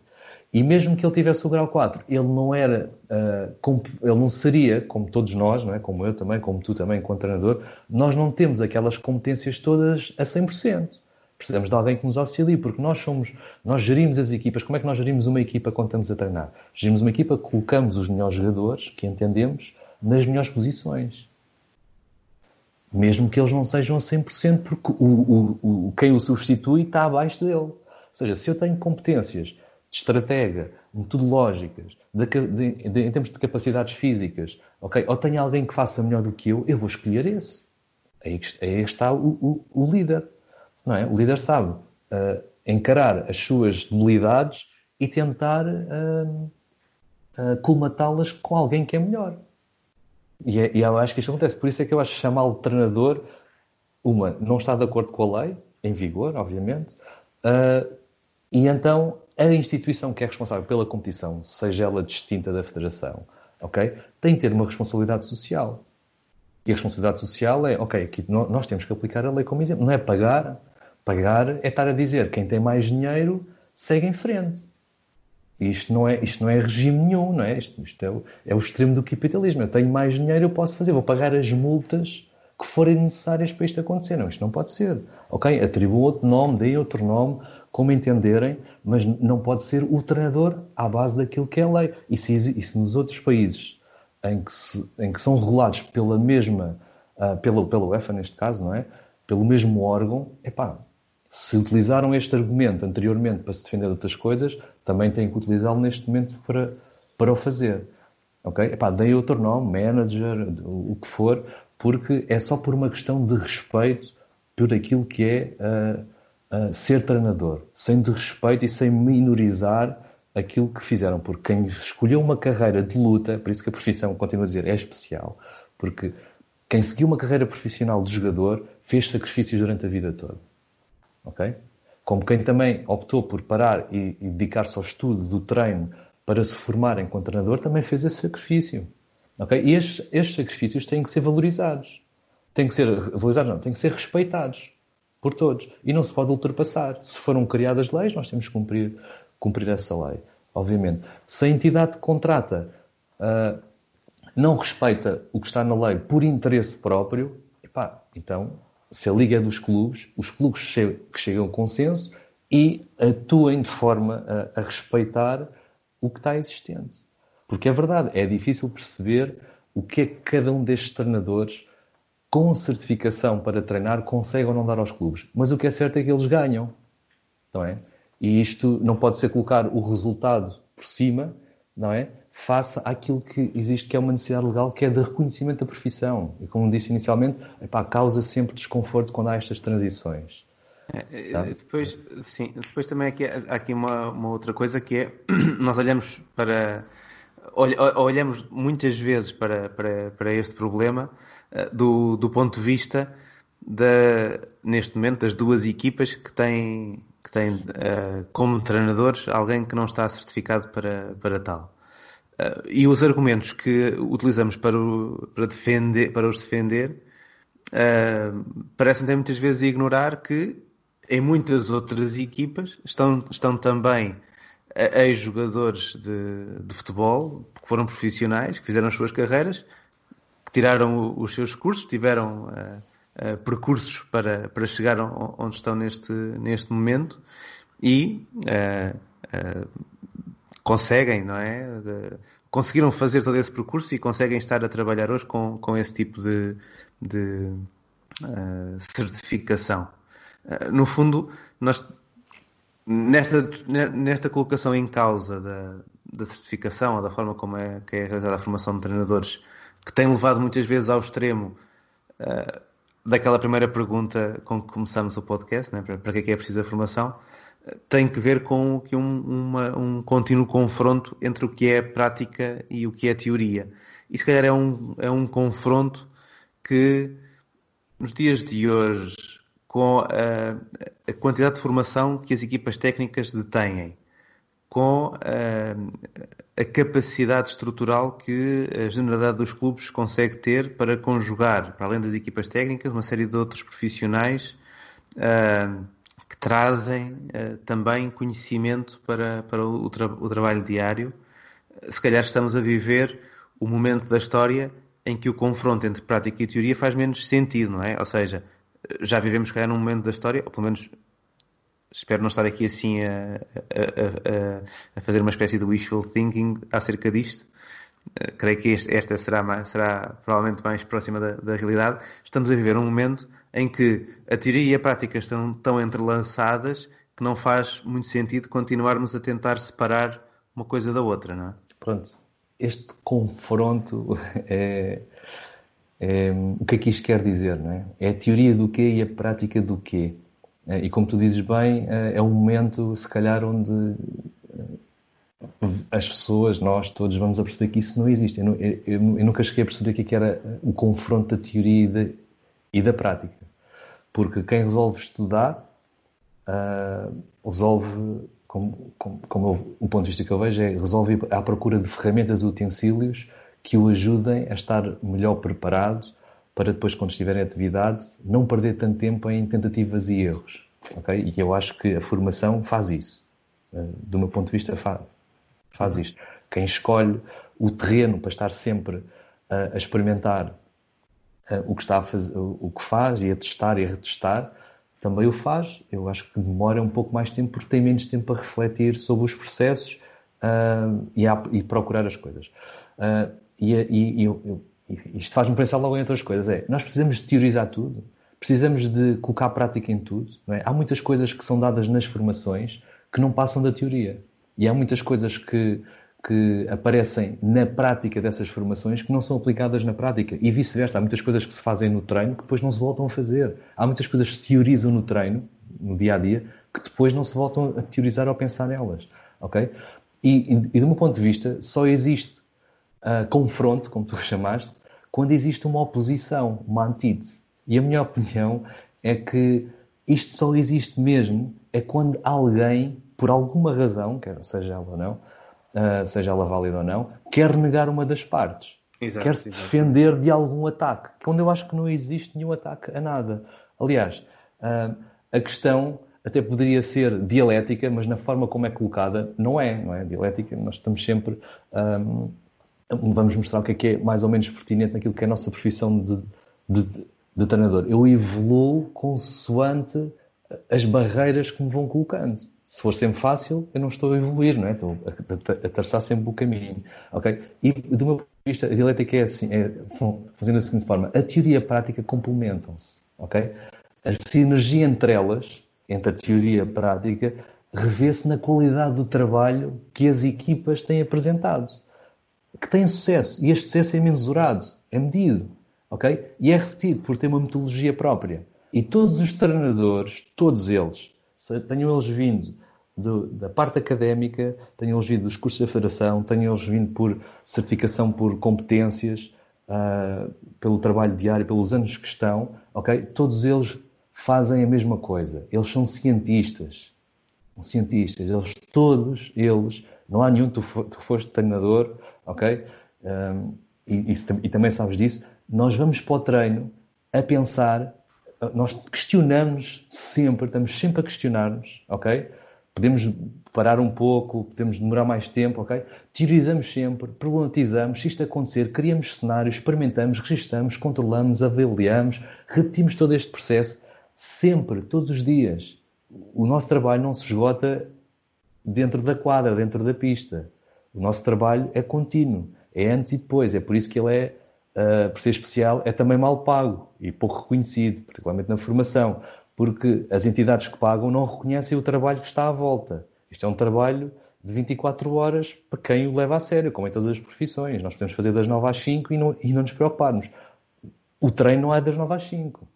E mesmo que ele tivesse o grau 4, ele não era, uh, ele não seria, como todos nós, não é? como eu também, como tu também, como treinador, nós não temos aquelas competências todas a 100%. Precisamos de alguém que nos auxilie, porque nós somos, nós gerimos as equipas. Como é que nós gerimos uma equipa quando estamos a treinar? Gerimos uma equipa, colocamos os melhores jogadores, que entendemos, nas melhores posições. Mesmo que eles não sejam a 100%, porque o, o, o, quem o substitui está abaixo dele. Ou seja, se eu tenho competências de estratega, metodológicas, de, de, de, em termos de capacidades físicas, ok? Ou tenho alguém que faça melhor do que eu, eu vou escolher esse. Aí, aí está o, o, o, líder, não é? O líder sabe uh, encarar as suas debilidades e tentar uh, uh, colmatá-las com alguém que é melhor. E, é, e, eu acho que isto acontece. Por isso é que eu acho que chamá-lo treinador, uma, não está de acordo com a lei, em vigor, obviamente, e então a instituição que é responsável pela competição, seja ela distinta da federação, ok, tem que ter uma responsabilidade social. E a responsabilidade social é, ok, aqui nós temos que aplicar a lei como exemplo. Não é pagar, Pagar é estar a dizer quem tem mais dinheiro segue em frente. Isto não é, isto não é regime nenhum, não é? Isto, isto é, o, é o extremo do capitalismo. Eu tenho mais dinheiro, eu posso fazer, vou pagar as multas que forem necessárias para isto acontecer. Não, isto não pode ser. Ok, atribuam outro nome, deem outro nome, como entenderem, mas não pode ser o treinador à base daquilo que é lei. E se, e se nos outros países em que, se, em que são regulados pela mesma, uh, pela, pela UEFA neste caso, não é? Pelo mesmo órgão, epá, se utilizaram este argumento anteriormente para se defender de outras coisas, também têm que utilizá-lo neste momento para, para o fazer. Ok? Epá, dei outro nome, manager, o que for, porque é só por uma questão de respeito por aquilo que é uh, uh, ser treinador, sem de respeito e sem minorizar aquilo que fizeram. Porque quem escolheu uma carreira de luta, por isso que a profissão, continuo a dizer, é especial, porque quem seguiu uma carreira profissional de jogador fez sacrifícios durante a vida toda. Ok? Como quem também optou por parar e, e dedicar-se ao estudo do treino para se formar enquanto treinador, também fez esse sacrifício. Okay? E estes, estes sacrifícios têm que ser valorizados. Têm que ser valorizados, não, têm que ser respeitados por todos. E não se pode ultrapassar. Se foram criadas leis, nós temos que cumprir, cumprir essa lei, obviamente. Se a entidade que contrata uh, não respeita o que está na lei por interesse próprio, epá, então se a liga é dos clubes, os clubes que chegam a consenso e atuem de forma a, a respeitar o que está existente. Porque é verdade, é difícil perceber o que é que cada um destes treinadores com certificação para treinar consegue ou não dar aos clubes. Mas o que é certo é que eles ganham. Não é? E isto não pode ser colocar o resultado por cima, não é? face àquilo que existe, que é uma necessidade legal, que é de reconhecimento da profissão. E como disse inicialmente, epá, causa sempre desconforto quando há estas transições. É, tá? depois, sim, depois também aqui, há aqui uma, uma outra coisa que é, nós olhamos para, olhamos muitas vezes para, para, para este problema eh, do, do ponto de vista da, neste momento das duas equipas que têm, que têm uh, como treinadores alguém que não está certificado para, para tal. Uh, e os argumentos que utilizamos para, o, para, defender, para os defender parecem ter muitas vezes ignorar que em muitas outras equipas estão, estão também ex-jogadores de, de futebol que foram profissionais, que fizeram as suas carreiras, que tiraram os seus cursos, tiveram uh, percursos para, para chegar onde estão neste, neste momento e conseguem, não é? De, conseguiram fazer todo esse percurso e conseguem estar a trabalhar hoje com, com esse tipo de, de uh, certificação. Uh, no fundo, nós nesta, nesta colocação em causa da, da certificação ou da forma como é, que é realizada a formação de treinadores, que tem levado muitas vezes ao extremo uh, daquela primeira pergunta com que começamos o podcast, né? para, para que é que é preciso a formação, tem que ver com que um, uma, um contínuo confronto entre o que é prática e o que é teoria. E se calhar é um, é um confronto que nos dias de hoje, com a, a quantidade de formação que as equipas técnicas detêm, com a, a, capacidade estrutural que a generalidade dos clubes consegue ter para conjugar, para além das equipas técnicas, uma série de outros profissionais. Que trazem também conhecimento para, para o, tra o trabalho diário. Se calhar estamos a viver o momento da história em que o confronto entre prática e teoria faz menos sentido, não é? Ou seja, já vivemos, calhar, num momento da história, ou pelo menos espero não estar aqui assim a, a, a, a fazer uma espécie de wishful thinking acerca disto. Uh, creio que este, esta será, mais, será provavelmente mais próxima da, da realidade. Estamos a viver um momento em que a teoria e a prática estão tão entrelaçadas que não faz muito sentido continuarmos a tentar separar uma coisa da outra, não é? Pronto, este confronto é, é o que é que isto quer dizer, não é? É a teoria do quê e a prática do quê. É, e como tu dizes bem, é, é um momento, se calhar, onde as pessoas, nós todos, vamos a perceber que isso não existe. Eu, eu, eu nunca cheguei a perceber que era o confronto da teoria e da, e da prática. Porque quem resolve estudar, uh, resolve, como, como, como eu, o ponto de vista que eu vejo, é resolve à procura de ferramentas e utensílios que o ajudem a estar melhor preparado para depois, quando estiver em atividade, não perder tanto tempo em tentativas e erros. ok? E eu acho que a formação faz isso. Uh, do meu ponto de vista, faz, faz isto. Quem escolhe o terreno para estar sempre uh, a experimentar uh, o que está a fazer, o que faz e a testar e a retestar, também o faz. Eu acho que demora um pouco mais tempo porque tem menos tempo a refletir sobre os processos e, a, e, procurar as coisas. E, e eu, isto faz-me pensar logo em outras coisas. É, nós precisamos de teorizar tudo precisamos de colocar prática em tudo. É? Há muitas coisas que são dadas nas formações que não passam da teoria. E há muitas coisas que, que aparecem na prática dessas formações que não são aplicadas na prática. E vice-versa. Há muitas coisas que se fazem no treino que depois não se voltam a fazer. Há muitas coisas que se teorizam no treino, no dia a dia, que depois não se voltam a teorizar ou a pensar nelas. Ok? E, e, e do ponto de vista, só existe uh, confronto, como tu chamaste, quando existe uma oposição, uma antítese. E a minha opinião é que isto só existe mesmo é quando alguém, por alguma razão, quer seja ela ou não, uh, seja ela válida ou não, quer negar uma das partes. Exato, quer se defender de algum ataque. Quando eu acho que não existe nenhum ataque a nada. Aliás, uh, a questão até poderia ser dialética, mas na forma como é colocada, não é. Não é dialética, nós estamos sempre. Um, ah, vamos mostrar o que é que é mais ou menos pertinente naquilo que é a nossa profissão de, de, de treinador. Eu evoluo consoante as barreiras que me vão colocando. Se for sempre fácil, eu não estou a evoluir, não é? Estou a, a, a traçar sempre o caminho, ok? E do meu ponto de vista, a dialética é assim, é, fazendo da seguinte forma, a teoria e a prática complementam-se, ok? A sinergia entre elas, entre a teoria e a prática, revê-se na qualidade do trabalho que as equipas têm apresentado. Que têm sucesso. E este sucesso é mensurado, é medido ok? E é repetido por ter uma metodologia própria. E todos os treinadores, todos eles, tenham eles vindo do, da parte académica, tenham eles vindo dos cursos da Federação, tenham eles vindo por certificação por competências, uh, pelo trabalho diário, pelos anos que estão, ok? Todos eles fazem a mesma coisa. Eles são cientistas. São cientistas. Eles, todos eles, não há nenhum, tu, tu foste treinador, ok? Um, ah, e, e, e também sabes disso, nós vamos para o treino a pensar, nós questionamos sempre, estamos sempre a questionar-nos, ok? Podemos parar um pouco, podemos demorar mais tempo, ok? Teorizamos sempre, problematizamos, se isto acontecer, criamos cenários, experimentamos, registramos, controlamos, avaliamos, repetimos todo este processo sempre, todos os dias. O nosso trabalho não se esgota dentro da quadra, dentro da pista. O nosso trabalho é contínuo, é antes e depois. É por isso que ele é uh, por ser especial, é também mal pago e pouco reconhecido, particularmente na formação, porque as entidades que pagam não reconhecem o trabalho que está à volta. Isto é um trabalho de 24 horas para quem o leva a sério, como em todas as profissões. Nós podemos fazer das 9 às 5 e não, e não nos preocuparmos. O treino não é das 9 às 5.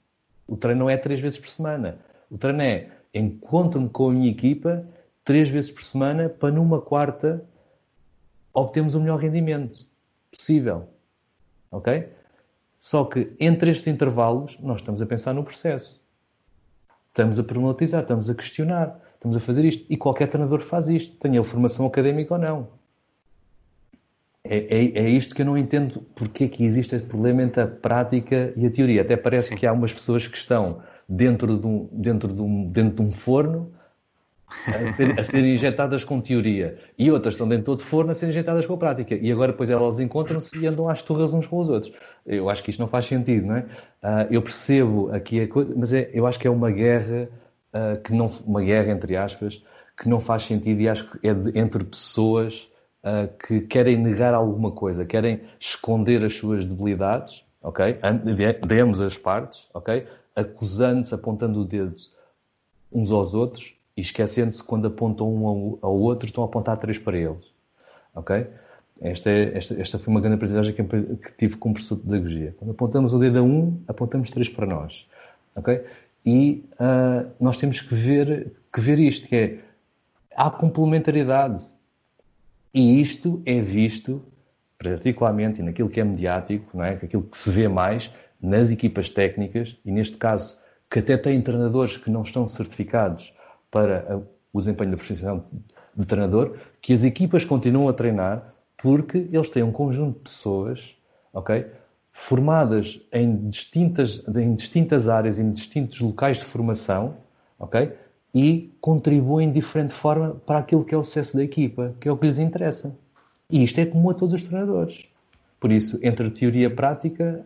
O treino não é três vezes por semana. O treino é encontro-me com a minha equipa três vezes por semana para numa quarta obtermos o melhor rendimento possível ok? Só que entre estes intervalos nós estamos a pensar no processo. Estamos a problematizar, estamos a questionar, estamos a fazer isto. E qualquer treinador faz isto, tenha ele formação académica ou não. É, é, é, isto que eu não entendo porque é que existe este problema entre a prática e a teoria. Até parece Sim. que há umas pessoas que estão dentro de um, dentro de um, dentro de um forno a, ser, a serem injetadas com teoria e outras estão dentro do forno a serem injetadas com a prática e agora depois elas encontram-se e andam às turras uns com os outros. Eu acho que isto não faz sentido, não é? Uh, eu percebo aqui a coisa, mas é, eu acho que é uma guerra uh, que não, uma guerra entre aspas, que não faz sentido e acho que é de, entre pessoas uh, que querem negar alguma coisa, querem esconder as suas debilidades, ok? Demos as partes, ok? Acusando-se, apontando o dedo uns aos outros e esquecendo-se quando apontam um ao, outro, estão a apontar três para eles. Ok? Esta, é, esta, esta foi uma grande aprendizagem que, que tive como professor de pedagogia. Quando apontamos o dedo a um, apontamos três para nós. Ok? E uh, nós temos que ver, que ver isto, que é, há complementaridade. E isto é visto, particularmente naquilo que é mediático, não é? aquilo que se vê mais, nas equipas técnicas, e neste caso, que até têm treinadores que não estão certificados para o desempenho da profissão de treinador, que as equipas continuam a treinar porque eles têm um conjunto de pessoas, ok? Formadas em distintas, em distintas áreas, em distintos locais de formação, ok? E contribuem de diferente forma para aquilo que é o sucesso da equipa, que é o que lhes interessa. E isto é comum a todos os treinadores. Por isso, entre a teoria e a prática,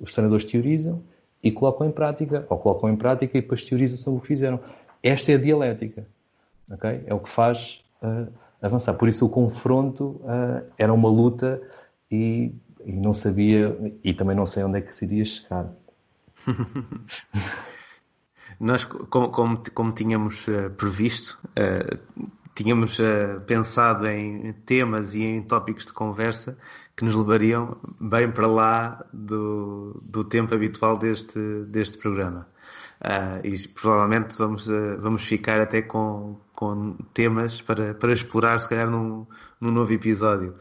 os treinadores teorizam e colocam em prática, ou colocam em prática e depois teorizam sobre o que fizeram. Esta é a dialética, ok? É o que faz uh, avançar. Por isso, o confronto uh, era uma luta e, e não sabia, e também não sei onde é que se iria chegar. Nós, como, como, como tínhamos uh, previsto, tínhamos uh, pensado em temas e em tópicos de conversa que nos levariam bem para lá do, do tempo habitual deste, deste programa. E provavelmente vamos, vamos ficar até com, com temas para, para explorar, se calhar, num, num novo episódio.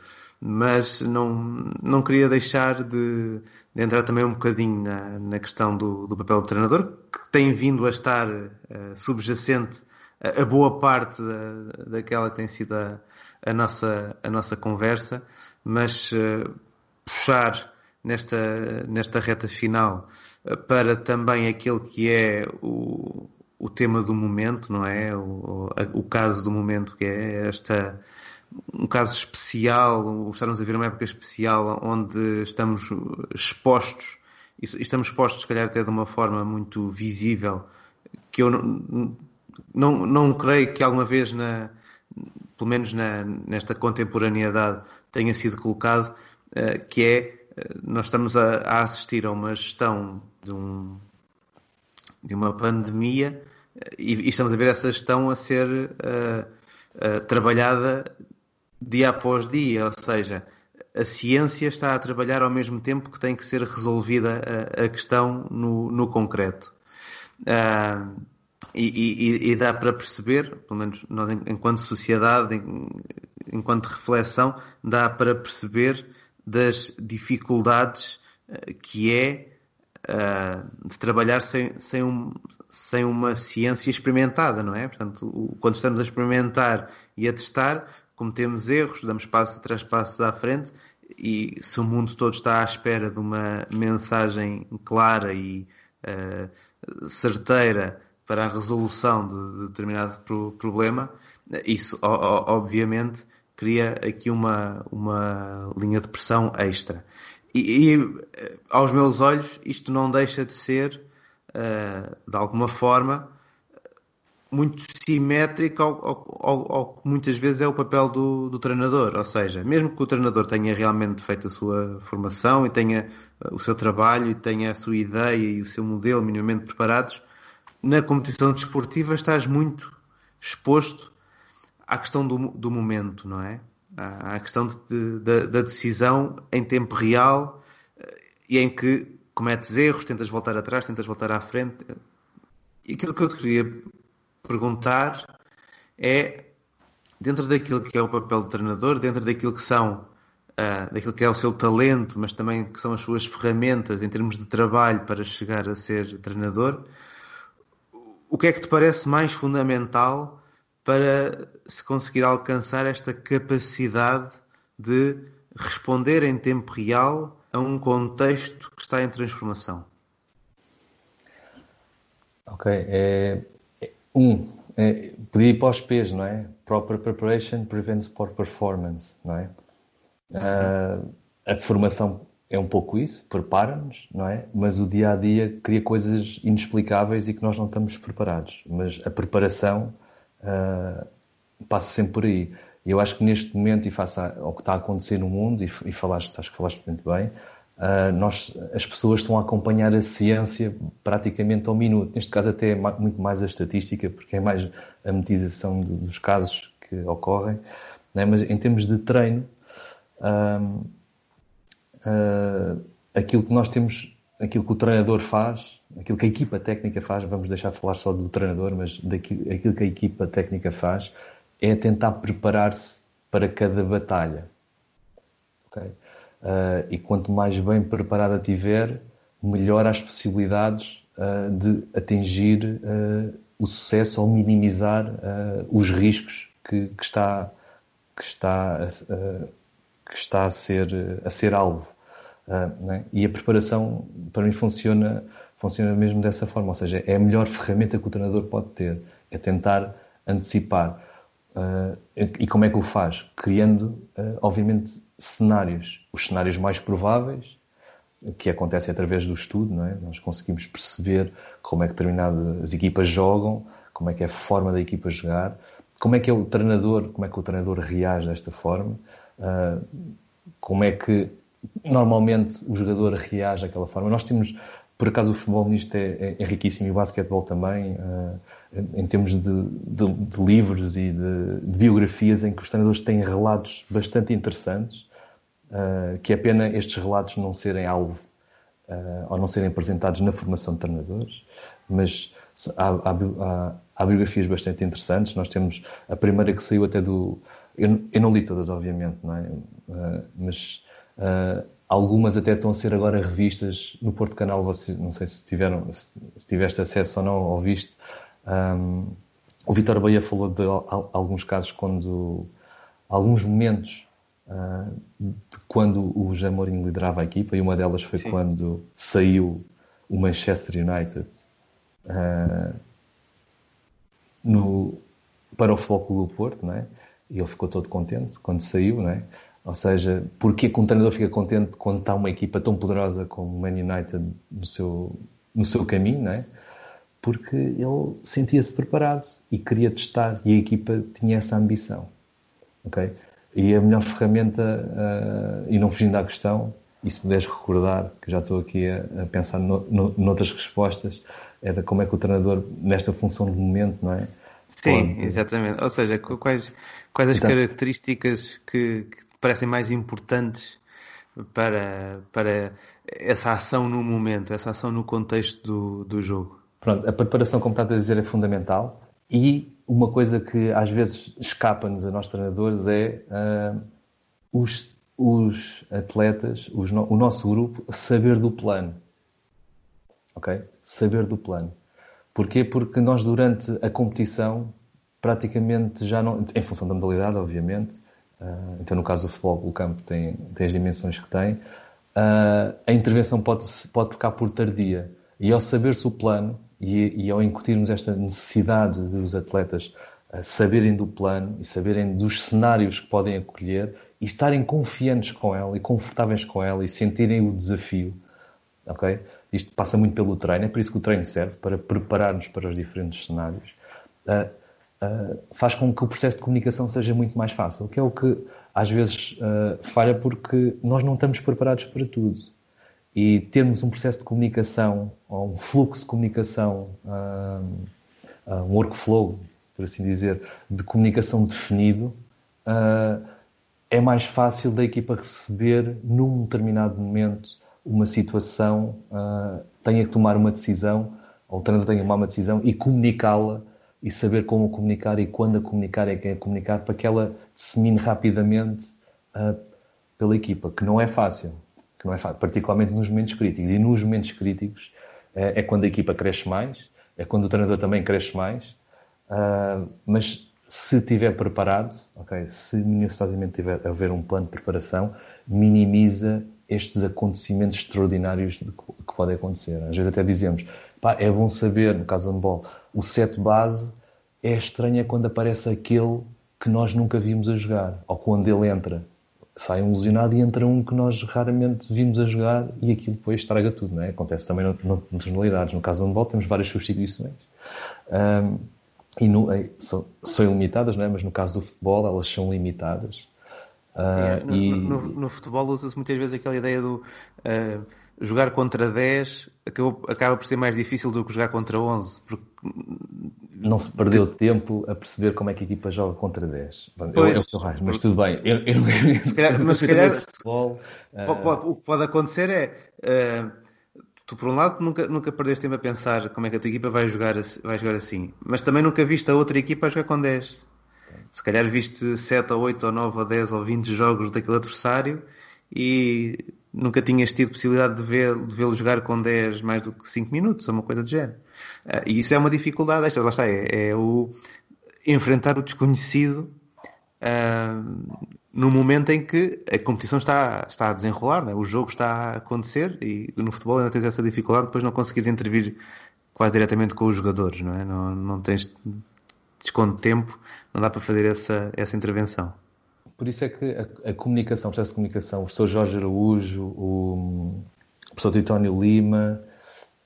Mas não, não queria deixar de, de entrar também um bocadinho na, na questão do, do, papel do treinador, que tem vindo a estar uh, subjacente a, a, boa parte da, daquela que tem sido a, a, nossa, a nossa conversa, mas uh, puxar nesta, nesta reta final uh, para também aquele que é o, o tema do momento, não é? O, o caso do momento, que é esta um caso especial, estarmos a ver uma época especial onde estamos expostos, e estamos expostos, se calhar, até de uma forma muito visível, que eu não, não, não creio que alguma vez, na, pelo menos na, nesta contemporaneidade, tenha sido colocado, eh, que é, eh, nós estamos a, a assistir a uma gestão de, um, de uma pandemia eh, e, e, estamos a ver essa gestão a ser uh, uh, trabalhada dia após dia, ou seja, a ciência está a trabalhar ao mesmo tempo que tem que ser resolvida a, a questão no, no concreto. Uh, e, e, e, dá para perceber, pelo menos nós enquanto sociedade, enquanto reflexão, dá para perceber das dificuldades que é uh, de trabalhar sem, sem, um, sem uma ciência experimentada, não é? Portanto, quando estamos a experimentar e a testar, cometemos erros, damos passo atrás passo à frente e se o mundo todo está à espera de uma mensagem clara e uh, certeira para a resolução de, determinado pro, problema, isso obviamente cria aqui uma, uma linha de pressão extra. E, e eh, aos meus olhos isto não deixa de ser, uh, de alguma forma, muito simétrico ao, ao, ao, que muitas vezes é o papel do, do, treinador. Ou seja, mesmo que o treinador tenha realmente feito a sua formação e tenha uh, o seu trabalho e tenha a sua ideia e o seu modelo minimamente preparados, na competição desportiva estás muito exposto à questão do, do momento, não é? À, questão de, de, da decisão em tempo real uh, e em que cometes erros, tentas voltar atrás, tentas voltar à frente. E aquilo que eu te queria perguntar é, dentro daquilo que é o papel do treinador, dentro daquilo que são, uh, daquilo que é o seu talento, mas também que são as suas ferramentas em termos de trabalho para chegar a ser treinador, o que é que te parece mais fundamental para se conseguir alcançar esta capacidade de responder em tempo real a um contexto que está em transformação? Ok, é, um, é, ir para os P's, não é? Proper preparation prevents poor performance, não é? Uh, a formação é um pouco isso, prepara-nos, não é? Mas o dia a dia cria coisas inexplicáveis e que nós não estamos preparados. Mas a preparação uh, passa sempre por aí. Eu acho que neste momento, e face ao que está a acontecer no mundo, e, e falaste, acho que falaste muito bem, Uh, nós, as pessoas estão a acompanhar a ciência praticamente ao minuto. Neste caso, até é muito mais a estatística, porque é mais a metização dos casos que ocorrem. Né? Mas em termos de treino, uh, aquilo que nós temos, aquilo que o treinador faz, aquilo que a equipa técnica faz, vamos deixar de falar só do treinador, mas daquilo, aquilo que a equipa técnica faz, é tentar preparar-se para cada batalha. Okay? Uh, e quanto mais bem preparada tiver, melhor as possibilidades uh, de atingir uh, o sucesso ou minimizar os riscos que, que, está, que, está, que está a ser, a ser alvo. Né? E a preparação, para mim, funciona, funciona mesmo dessa forma, ou seja, é a melhor ferramenta que o treinador pode ter, é tentar antecipar. Uh, e como é que o faz? Criando, uh, obviamente, cenários. Os cenários mais prováveis, que acontecem através do estudo, não é? Nós conseguimos perceber como é que determinadas equipas jogam, como é que é a forma da equipa jogar, como é que é o treinador, como é que o treinador reage desta forma, uh, como é que normalmente o jogador reage daquela forma. Nós temos, por acaso, o futebol nisto é, é, é riquíssimo e o basquetebol também, uh, em termos de, de, de livros e de, de, biografias em que os treinadores têm relatos bastante interessantes, uh, que é pena estes relatos não serem alvo uh, ou não serem apresentados na formação de treinadores, mas há, há, há, biografias bastante interessantes. Nós temos a primeira que saiu até do. Eu, eu não li todas, obviamente, não é? mas Uh, algumas até estão a ser agora revistas no Porto Canal. Você, não sei se tiveram, se, se tiveste acesso ou não ou viste. Um, o Vitor Bahia falou de alguns casos quando alguns momentos uh, de quando o Mourinho liderava a equipa e uma delas foi Sim. quando saiu o Manchester United uh, no, para o Futebol do Porto, não é? E ele ficou todo contente quando saiu, não é? Ou seja, porquê que um treinador fica contente quando está uma equipa tão poderosa como o Man United no seu, no seu caminho, não é? Porque ele sentia-se preparado e queria testar e a equipa tinha essa ambição, ok? E a melhor ferramenta, uh, e não fugindo à questão, e se puderes recordar, que já estou aqui a, a pensar no, no, noutras respostas, era como é que o treinador, nesta função de momento, não é? Sim, pode... exatamente. Ou seja, quais, quais as Exato. características que, que parecem mais importantes para, para essa ação no momento, essa ação no contexto do, do jogo? Pronto, a preparação, como está a dizer, é fundamental e uma coisa que às vezes escapa-nos a nós treinadores é uh, os, os atletas, os o nosso grupo, saber do plano. Ok? Saber do plano. Porquê? Porque nós, durante a competição, praticamente já não. Em função da modalidade, obviamente, Uh, então, no caso do futebol, o campo tem, tem as dimensões que tem. Uh, a intervenção pode, pode ficar por tardia. E ao saber-se o plano e, e, ao incutirmos esta necessidade dos atletas uh, saberem do plano e saberem dos cenários que podem acolher e estarem confiantes com ela e confortáveis com ela e sentirem o desafio, ok? Isto passa muito pelo treino, é por isso que o treino serve, para preparar-nos para os diferentes cenários. Uh, uh, faz com que o processo de comunicação seja muito mais fácil, que é o que às vezes uh, falha porque nós não estamos preparados para tudo. E termos um processo de comunicação, ou um fluxo de comunicação, uh, um workflow, por assim dizer, de comunicação definido, é mais fácil da equipa receber, num determinado momento, uma situação, tenha que tomar uma decisão, ou o treinador tenha que tomar uma decisão e comunicá-la e saber como comunicar e quando a comunicar é quem a comunicar para que ela dissemine rapidamente uh, pela equipa, que não é fácil, que não é fácil, particularmente nos momentos críticos. E nos momentos críticos uh, é quando a equipa cresce mais, é quando o treinador também cresce mais, uh, mas se estiver preparado, okay, se minuciosamente tiver a haver um plano de preparação, minimiza estes acontecimentos extraordinários que podem acontecer. Às vezes até dizemos, pá, é bom saber, no caso do handball, o set base é estranho quando aparece aquele que nós nunca vimos a jogar, ou quando ele entra. Sai um lesionado e entra um que nós raramente vimos a jogar e aquilo depois estraga tudo, não é? Acontece também noutras modalidades. No caso do handball temos várias substituições. Um, e no, é, são, são ilimitadas, não é? mas no caso do futebol elas são limitadas. Uh, no, e... no, no, futebol usa-se muitas vezes aquela ideia do uh, jogar contra 10 acabou, acaba por ser mais difícil do que jogar contra 11. Porque... Não se perdeu tempo a perceber como é que a equipa joga contra 10. Pois, eu, eu, mas tudo bem. Eu, eu, se calhar, mas se calhar futebol, uh... o que pode acontecer é. Uh, tu, por um lado, nunca, nunca perdeste tempo a pensar como é que a tua equipa vai jogar, vai jogar assim, mas também nunca viste a outra equipa a jogar com 10. Se calhar viste 7 ou 8 ou 9 ou 10 ou 20 jogos daquele adversário e nunca tinhas tido possibilidade de vê-lo vê jogar com 10 mais do que 5 minutos, ou uma coisa do género. Uh, e isso é uma dificuldade, esta, lá está, é, é o enfrentar o desconhecido uh, no momento em que a competição está, está a desenrolar, né? o jogo está a acontecer e no futebol ainda tens essa dificuldade depois não conseguires intervir quase diretamente com os jogadores, não é? Não, não tens desconto de tempo, não dá para fazer essa, essa intervenção. Por isso é que a, a comunicação, o processo de comunicação, o professor Jorge Araújo, o, o professor Titónio Lima,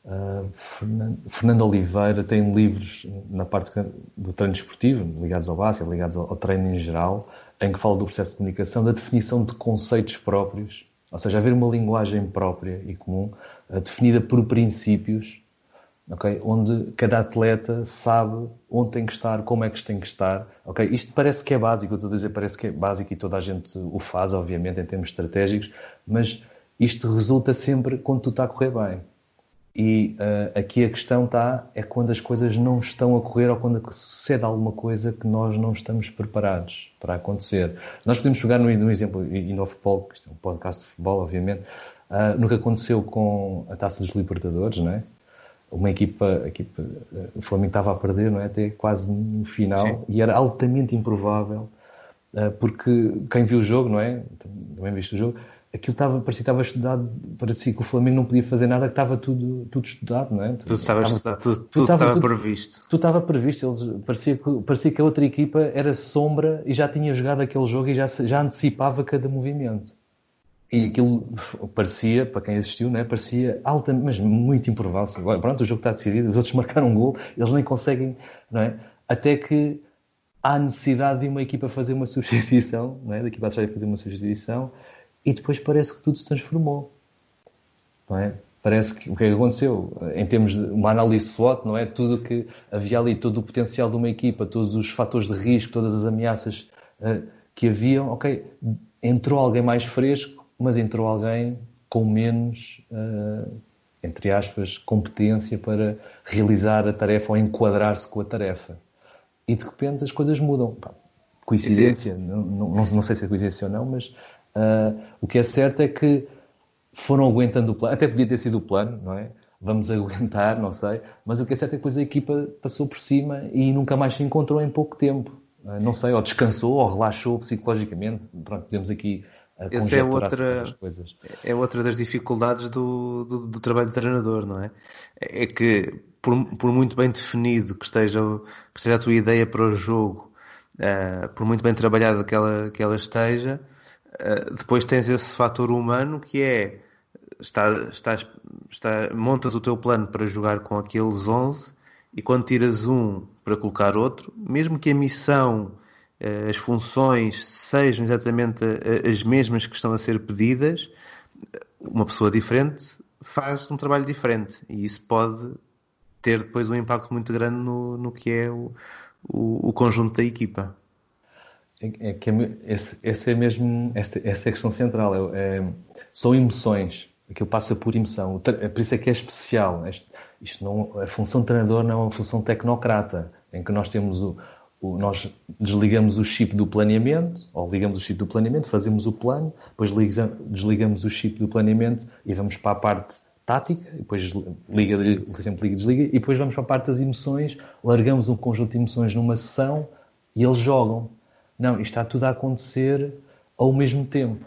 uh, Fernando, Fernando, Oliveira têm livros na parte do treino esportivo, ligados ao básico, ligados ao, ao treino em geral, em que fala do processo de comunicação, da definição de conceitos próprios, ou seja, haver uma linguagem própria e comum, uh, definida por princípios, okay? onde cada atleta sabe onde tem que estar, como é que tem que estar. Okay? Isto parece que é básico, eu estou a dizer parece que é básico e toda a gente o faz, obviamente, em termos estratégicos, mas isto resulta sempre quando tudo está a correr bem. E uh, aqui a questão está é quando as coisas não estão a correr ou quando sucede alguma coisa que nós não estamos preparados para acontecer. Nós podemos jogar no, no exemplo, e no futebol, que isto é um podcast de futebol, obviamente, uh, no que aconteceu com a Taça dos Libertadores, não é? Uma equipa, equipa, uh, o Flamengo estava a perder, não é? Até quase no final, Sim. e era altamente improvável, uh, porque quem viu o jogo, não é? Também viste o jogo, aquilo estava, parecia que estava estudado, parecia que o Flamengo não podia fazer nada, que estava tudo, tudo estudado, não é? Tudo estava, estava tudo, tudo, tudo estava tudo, previsto. Tudo estava previsto, eles, parecia, que, parecia que a outra equipa era sombra e já tinha jogado aquele jogo e já, já antecipava cada movimento. E aquilo parecia, para quem assistiu, né, parecia alta, mas muito improvável. Pronto, o jogo está decidido, os outros marcaram um gol, eles nem conseguem, não é? Até que há necessidade de uma equipa fazer uma substituição, não é? Da equipa vai fazer uma substituição e depois parece que tudo se transformou. Não é? Parece que o que é aconteceu, em termos de uma análise SWOT, não é? Tudo que havia ali, todo o potencial de uma equipa, todos os fatores de risco, todas as ameaças uh, que haviam, ok, entrou alguém mais fresco, mas entrou alguém com menos, uh, entre aspas, competência para realizar a tarefa ou enquadrar-se com a tarefa. E de repente as coisas mudam. Coincidência, não, não, não sei se é coincidência ou não, mas Uh, o que é certo é que foram aguentando o plano, até podia ter sido o plano, não é? Vamos aguentar, não sei, mas o que é certo é que depois a equipa passou por cima e nunca mais se encontrou em pouco tempo. Uh, não sei, ou descansou ou relaxou psicologicamente. Pronto, podemos aqui Essa é outra. É outra das dificuldades do, do, do, trabalho do treinador, não é? É que, por, por muito bem definido que esteja, que esteja a tua ideia para o jogo, uh, por muito bem trabalhada que ela, que ela esteja, eh, depois tens esse fator humano que é está, estás, está, montas o teu plano para jogar com aqueles 11 e quando tiras um para colocar outro, mesmo que a missão, uh, as funções sejam exatamente as mesmas que estão a ser pedidas, uma pessoa diferente faz um trabalho diferente e isso pode ter depois um impacto muito grande no, no que é o, o, o conjunto da equipa. É, é que é, é mesmo, essa, essa é a questão central. É, é, são emoções. Aquilo passa por emoção. É por isso é que é especial. Isto, isto não, a função de treinador não é uma função tecnocrata, em que nós temos o, nós desligamos o chip do planeamento, ou ligamos o chip do planeamento, fazemos o plano, depois desligamos o chip do planeamento e vamos para a parte tática, depois liga, por exemplo, liga desliga, e depois vamos para a parte das emoções, largamos um conjunto de emoções numa sessão e eles jogam. Não, isto está tudo a acontecer ao mesmo tempo.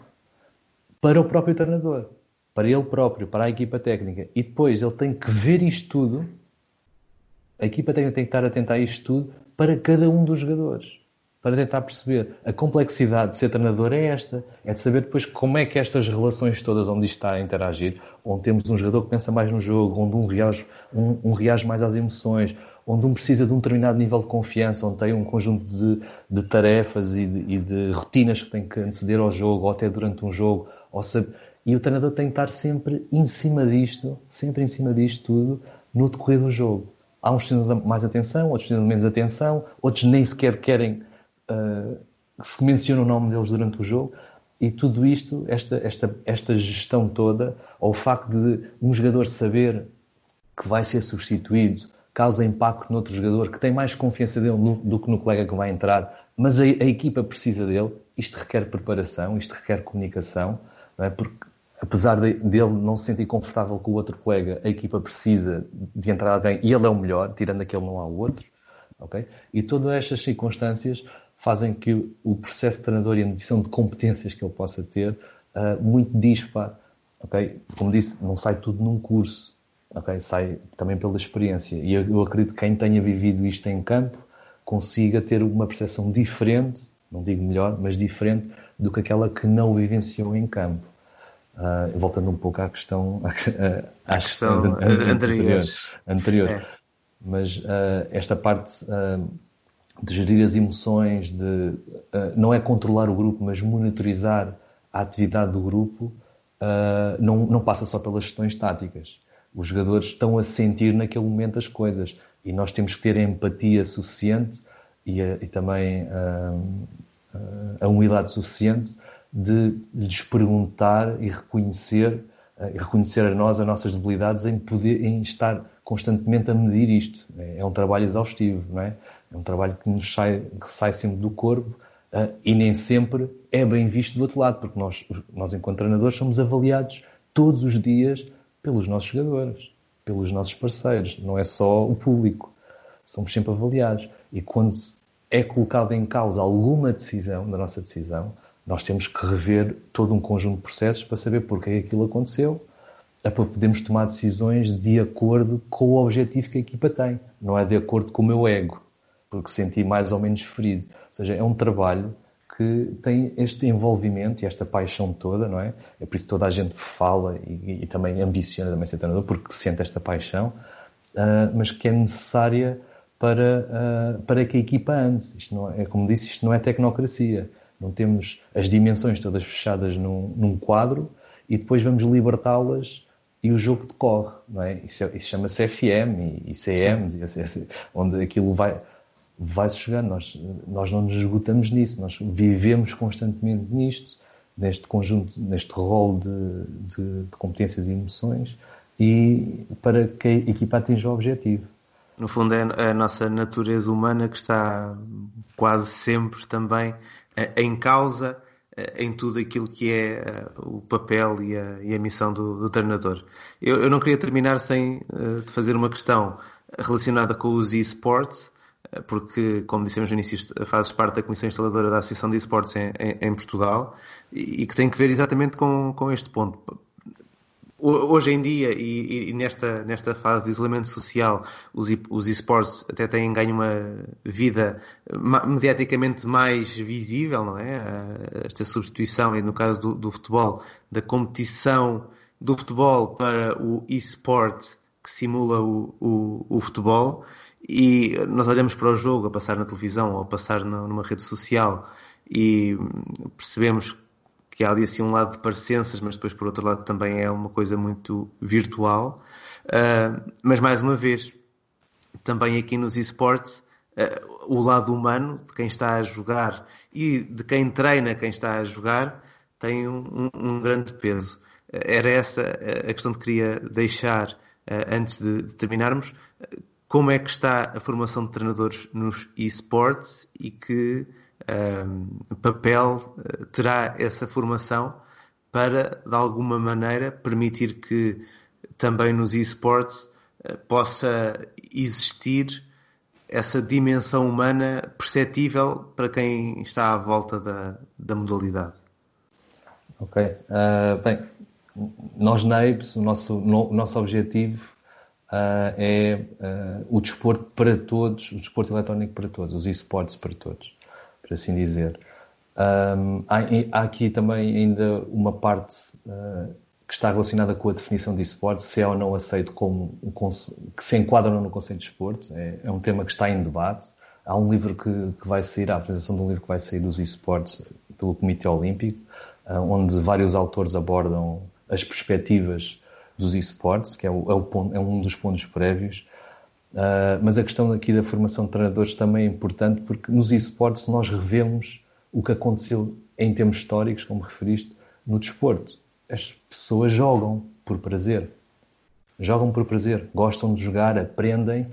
Para o próprio treinador, para ele próprio, para a equipa técnica. E depois ele tem que ver isto tudo. A equipa técnica tem que estar atenta a isto tudo para cada um dos jogadores. Para tentar perceber. A complexidade de ser treinador é esta. É de saber depois como é que estas relações todas, onde está a interagir, onde temos um jogador que pensa mais no jogo, onde um reage, um, um reage mais às emoções, onde um precisa de um determinado nível de confiança, onde tem um conjunto de, de tarefas e de, e de, rotinas que tem que anteceder ao jogo, ou até durante um jogo, ou sabe, e o treinador tem que estar sempre em cima disto, sempre em cima disto tudo, no decorrer do jogo. Há uns que precisam mais atenção, outros precisam menos atenção, outros nem sequer querem uh, que se mencione o nome deles durante o jogo. E tudo isto, esta, esta, esta gestão toda, ou o facto de um jogador saber que vai ser substituído, causa impacto noutro jogador que tem mais confiança dele no, do que no colega que vai entrar, mas a, a, equipa precisa dele. Isto requer preparação, isto requer comunicação, é? porque apesar de, dele não se sentir confortável com o outro colega, a equipa precisa de entrar alguém e ele é o melhor, tirando aquele não há o outro. Okay? E todas estas circunstâncias fazem que o processo de treinador e a medição de competências que ele possa ter uh, muito dispar. Okay? Como disse, não sai tudo num curso, okay? sai também pela experiência. E eu, eu acredito que quem tenha vivido isto em campo consiga ter uma percepção diferente, não digo melhor, mas diferente do que aquela que não vivenciou em campo. Uh, voltando um pouco à questão, à, às questão anteriores. anteriores. anteriores. É. Mas uh, esta parte uh, de gerir as emoções, de não é controlar o grupo, mas monitorizar a atividade do grupo, não, não passa só pelas questões táticas. Os jogadores estão a sentir naquele momento as coisas e nós temos que ter a empatia suficiente e, e também a humildade suficiente de lhes perguntar e reconhecer eh, e reconhecer a nós as nossas debilidades em poder em estar constantemente a medir isto. É, é um trabalho exaustivo não é? É um trabalho que nos sai que sai sempre do corpo uh, e nem sempre é bem visto do outro lado porque nós nós enquanto treinadores somos avaliados todos os dias pelos nossos jogadores pelos nossos parceiros não é só o público. Somos sempre avaliados. E quando é colocado em causa alguma decisão da nossa decisão nós temos que rever todo um conjunto de processos para saber porque é que aquilo aconteceu, é para podermos tomar decisões de acordo com o objetivo que a equipa tem, não é de acordo com o meu ego, porque senti mais ou menos ferido. Ou seja, é um trabalho que tem este envolvimento e esta paixão toda, não é? É por isso que toda a gente fala e, e também ambiciona também ser treinador, porque sente esta paixão, uh, mas que é necessária para, uh, para que a equipa ande. Isto não é, como disse, isto não é tecnocracia. Não temos as dimensões todas fechadas num, num quadro e depois vamos libertá-las e o jogo decorre, não é? Isso, é, isso chama-se FM e, e CM, e assim, onde aquilo vai vai-se jogando. Nós, nós não nos esgotamos nisso, nós vivemos constantemente nisto, neste conjunto, neste rol de, de, de competências e emoções e para que a equipa atinja o objetivo. No fundo é a nossa natureza humana que está quase sempre também em causa eh, em tudo aquilo que é eh, o papel e a, e a missão do, do treinador. Eu, eu, não queria terminar sem uh, fazer uma questão relacionada com os esports, porque, como dissemos no início, fazes parte da Comissão Instaladora da Associação de Esportes em, em, em Portugal e, e, que tem que ver exatamente com, com este ponto hoje em dia e, e, nesta, nesta fase de isolamento social, os, os esportes até têm ganho uma vida mediaticamente mais visível, não é? Esta substituição, e no caso do, do futebol, da competição do futebol para o e-sport que simula o, o, o, futebol e nós olhamos para o jogo a passar na televisão ou a passar numa rede social e percebemos que há ali assim um lado de parecenças, mas depois por outro lado também é uma coisa muito virtual. Uh, mas mais uma vez, também aqui nos esportes, uh, o lado humano de quem está a jogar e de quem treina quem está a jogar tem um, um grande peso. Uh, era essa a questão que queria deixar antes de, de terminarmos. Como é que está a formação de treinadores nos esportes e que papel eh, terá essa formação para, de alguma maneira, permitir que também nos esportes eh, possa existir essa dimensão humana perceptível para quem está à volta da, da modalidade. Ok. Uh, bem, nós na o nosso, no, nosso objetivo uh, é uh, o desporto para todos, o desporto eletrónico para todos, os esportes para todos por assim dizer. Um, há, há, aqui também ainda uma parte uh, que está relacionada com a definição de esporte, se é ou não aceito como um, que se enquadra ou não no conceito de esporte. É, é, um tema que está em debate. Há um livro que, que, vai sair, a apresentação de um livro que vai sair dos esportes pelo Comitê Olímpico, uh, onde vários autores abordam as perspectivas dos esportes, que é, o, é, o ponto, é um dos pontos prévios, Uh, mas a questão aqui da formação de treinadores também é importante porque nos esportes nós revemos o que aconteceu em termos históricos, como referiste, no desporto. As pessoas jogam por prazer. Jogam por prazer, gostam de jogar, aprendem,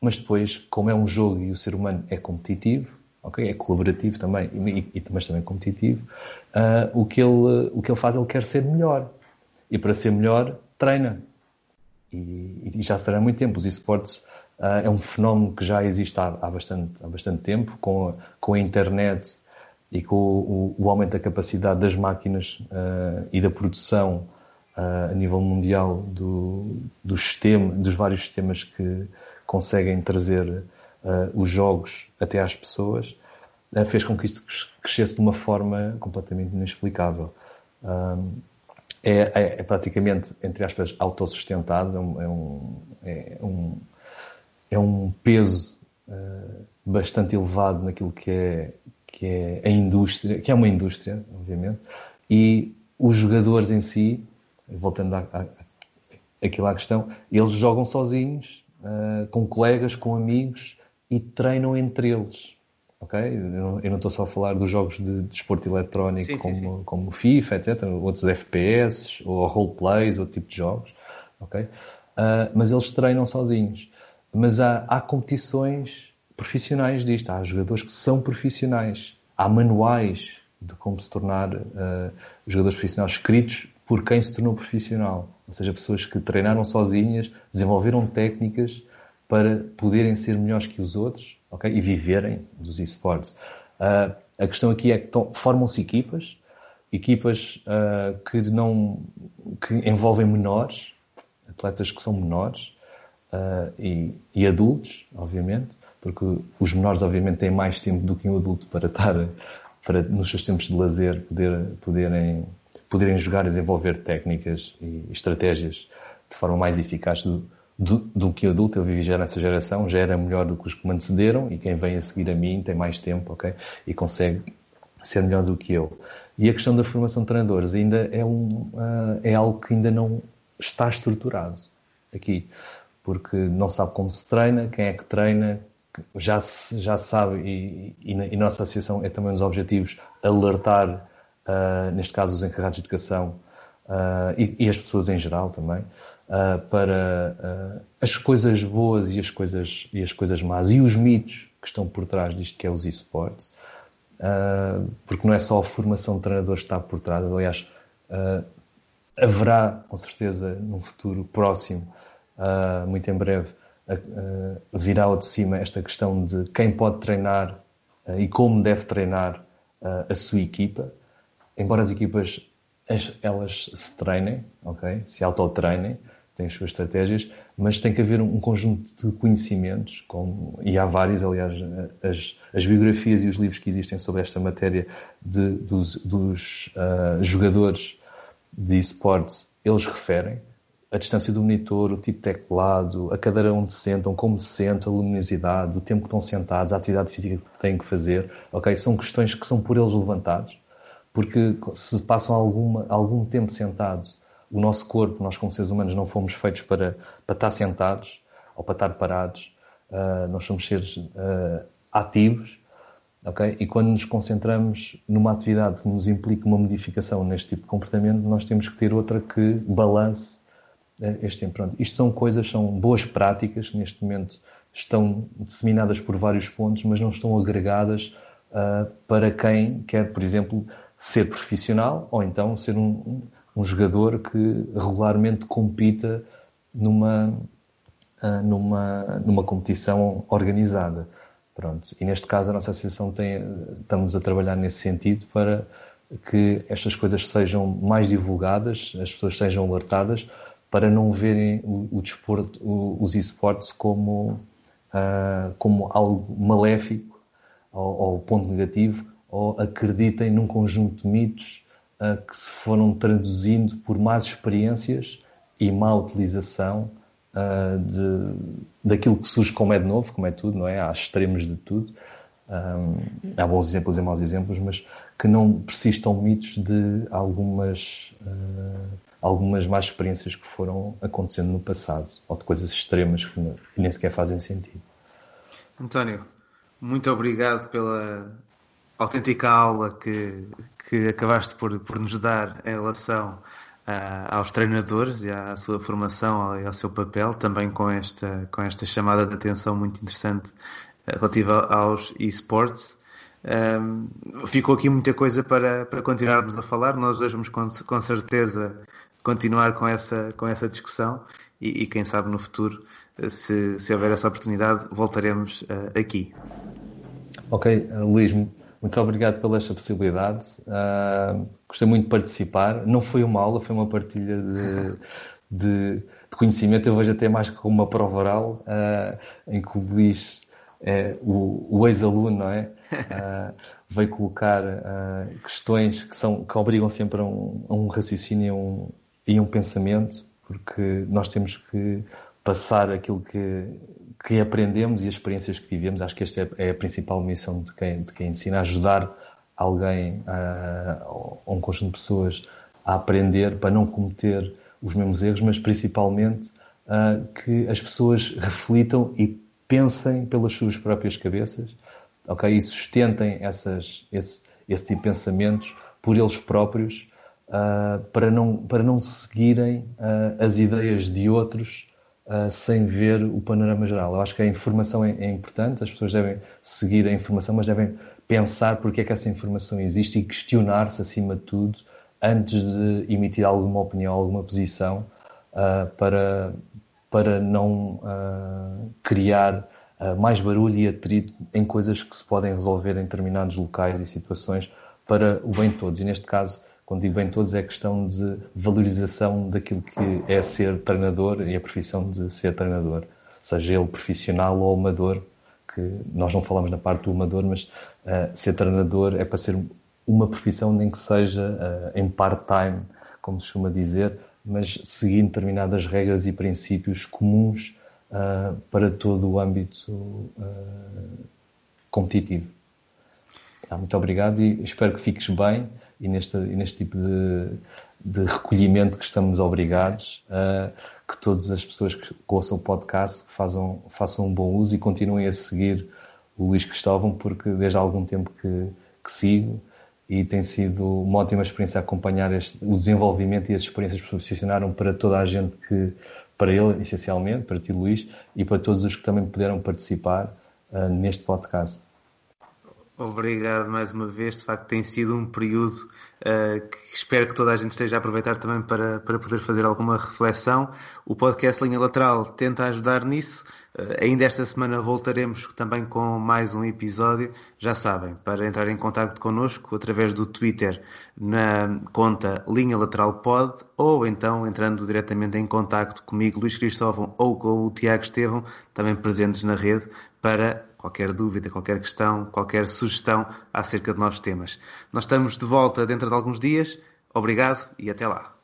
mas depois, como é um jogo e o ser humano é competitivo, ok, é colaborativo também, e, e, mas também competitivo, uh, o, que ele, o que ele faz, ele quer ser melhor. E para ser melhor, treina. E, e já se muito tempo. Os esportes é um fenómeno que já existe há, há, bastante, há bastante tempo, com a, com a internet e com o, o, aumento da capacidade das máquinas uh, e da produção uh, a nível mundial do, do sistema, dos vários sistemas que conseguem trazer os jogos até às pessoas, fez com que isto crescesse de uma forma completamente inexplicável. É, é, é, praticamente, entre aspas, autossustentado, é um, é um, é um peso uh, bastante elevado naquilo que é, que é a indústria, que é uma indústria, obviamente, e os jogadores em si, voltando à, à, àquilo à questão, eles jogam sozinhos, uh, com colegas, com amigos e treinam entre eles. Ok? Eu não, estou só a falar dos jogos de desporto de eletrónico sim, como, sim, sim. como FIFA, etc., outros FPS, ou roleplays, outro tipo de jogos. Ok? Uh, mas eles treinam sozinhos. Mas há, há competições profissionais disto. Há jogadores que são profissionais. Há manuais de como se tornar uh, jogadores profissionais escritos por quem se tornou profissional. Ou seja, pessoas que treinaram sozinhas, desenvolveram técnicas para poderem ser melhores que os outros okay? e viverem dos esportes. Uh, a questão aqui é que formam-se equipas, equipas uh, que, não, que envolvem menores, atletas que são menores, uh, e, e, adultos, obviamente, porque os menores, obviamente, têm mais tempo do que um adulto para estar, para nos seus tempos de lazer, poder, poderem, poderem jogar e desenvolver técnicas e estratégias de forma mais eficaz do, do, do que o adulto. Eu vivi já nessa geração, já era melhor do que os que me antecederam e quem vem a seguir a mim tem mais tempo, ok? E consegue ser melhor do que eu. E a questão da formação de treinadores ainda é, um, uh, é algo que ainda não está estruturado aqui porque não sabe como se treina, quem é que treina, já, já sabe, e, e, e nossa associação é também um dos objetivos alertar, uh, neste caso, os encarregados de educação uh, e, e, as pessoas em geral também, uh, para as coisas boas e as coisas, e as coisas más e os mitos que estão por trás disto que é os esportes. porque não é só a formação de treinadores que está por trás, aliás, haverá, com certeza, num futuro próximo, uh, muito em breve, uh, virá ao de cima esta questão de quem pode treinar e como deve treinar a sua equipa. Embora as equipas elas se treinem, ok? Se autotreinem, têm as suas estratégias, mas tem que haver um conjunto de conhecimentos, como, e há vários, aliás, as, as, biografias e os livros que existem sobre esta matéria de, dos, dos uh, jogadores de esportes, eles referem a distância do monitor, o tipo de teclado, a cadeira onde sentam, como se sentam, a luminosidade, o tempo que estão sentados, a atividade física que têm que fazer, ok? São questões que são por eles levantados, porque se passam alguma, algum tempo sentados, o nosso corpo, nós como seres humanos não fomos feitos para, para estar sentados ou para estar parados, uh, nós somos seres uh, ativos, ok? E quando nos concentramos numa atividade que nos implica uma modificação neste tipo de comportamento, nós temos que ter outra que balance este tempo. Pronto, isto são coisas, são boas práticas que neste momento estão disseminadas por vários pontos, mas não estão agregadas uh, para quem quer, por exemplo, ser profissional ou então ser um, um jogador que regularmente compita numa, uh, numa, numa competição organizada. Pronto. E neste caso a nossa associação tem, estamos a trabalhar nesse sentido para que estas coisas sejam mais divulgadas, as pessoas sejam alertadas, para não verem o, o desporto, o, os esportes como, uh, como algo maléfico ou, ou, ponto negativo, ou acreditem num conjunto de mitos uh, que se foram traduzindo por más experiências e má utilização uh, de, daquilo que surge como é de novo, como é tudo, não é? Há extremos de tudo. Um, há bons exemplos e maus exemplos, mas que não persistam mitos de algumas uh, algumas más experiências que foram acontecendo no passado, ou de coisas extremas que nem sequer fazem sentido. António, muito obrigado pela autêntica aula que, que acabaste por, por nos dar em relação uh, aos treinadores e à sua formação e ao seu papel, também com esta, com esta chamada de atenção muito interessante uh, relativa aos esports. Um, ficou aqui muita coisa para, para continuarmos a falar. Nós dois vamos com, com certeza continuar com essa, com essa discussão e, e quem sabe no futuro se, se houver essa oportunidade, voltaremos uh, aqui. Ok, Luís, muito obrigado pela esta possibilidade. Uh, gostei muito de participar. Não foi uma aula, foi uma partilha de, de, de conhecimento. Eu vejo até mais como uma prova oral, uh, em que o Luís é o, o ex-aluno, não é? Uh, veio colocar questões que, são, que obrigam sempre a um, a um raciocínio e um, e um pensamento, porque nós temos que passar aquilo que, que aprendemos e as experiências que vivemos. Acho que esta é, é a principal missão de quem, de quem ensina, ajudar alguém, uh, um conjunto de pessoas, a aprender para não cometer os mesmos erros, mas principalmente que as pessoas reflitam e pensem pelas suas próprias cabeças, ok? E sustentem essas, esse, esse tipo de pensamentos por eles próprios uh, para, não, para não seguirem uh, as ideias de outros uh, sem ver o panorama geral. Eu acho que a informação é, é, importante, as pessoas devem seguir a informação, mas devem pensar porque é que essa informação existe e questionar-se, acima de tudo, antes de emitir alguma opinião, alguma posição, para, para não criar mais barulho e atrito em coisas que se podem resolver em determinados locais e situações para o bem de todos. E neste caso, quando digo bem todos, é questão de valorização daquilo que é ser treinador e a profissão de ser treinador, seja ele profissional ou amador, que nós não falamos na parte do amador, mas uh, ser treinador é para ser uma profissão, nem que seja uh, em part-time, como se costuma dizer, mas seguindo determinadas regras e princípios comuns uh, para todo o âmbito competitivo. Tá, muito obrigado e espero que fiques bem e neste, neste tipo de, de recolhimento que estamos obrigados, uh, que todas as pessoas que ouçam o podcast façam, façam um bom uso e continuem a seguir o Luís Cristóvão, porque desde há algum tempo que, que sigo e tem sido uma ótima experiência acompanhar este, o desenvolvimento e as experiências que proporcionaram para toda a gente que, para ele essencialmente, para ti Luís, e para todos os que também puderam participar uh, neste podcast. Obrigado mais uma vez. De facto, tem sido um período uh, que espero que toda a gente esteja a aproveitar também para, para poder fazer alguma reflexão. O podcast Linha Lateral tenta ajudar nisso. Uh, ainda esta semana voltaremos também com mais um episódio. Já sabem, para entrar em contato connosco através do Twitter na conta Linha Lateral Pod ou então entrando diretamente em contato comigo, Luís Cristóvão ou com o Tiago Estevão, também presentes na rede, para qualquer dúvida, qualquer questão, qualquer sugestão acerca de novos temas. Nós estamos de volta dentro de alguns dias. Obrigado e até lá.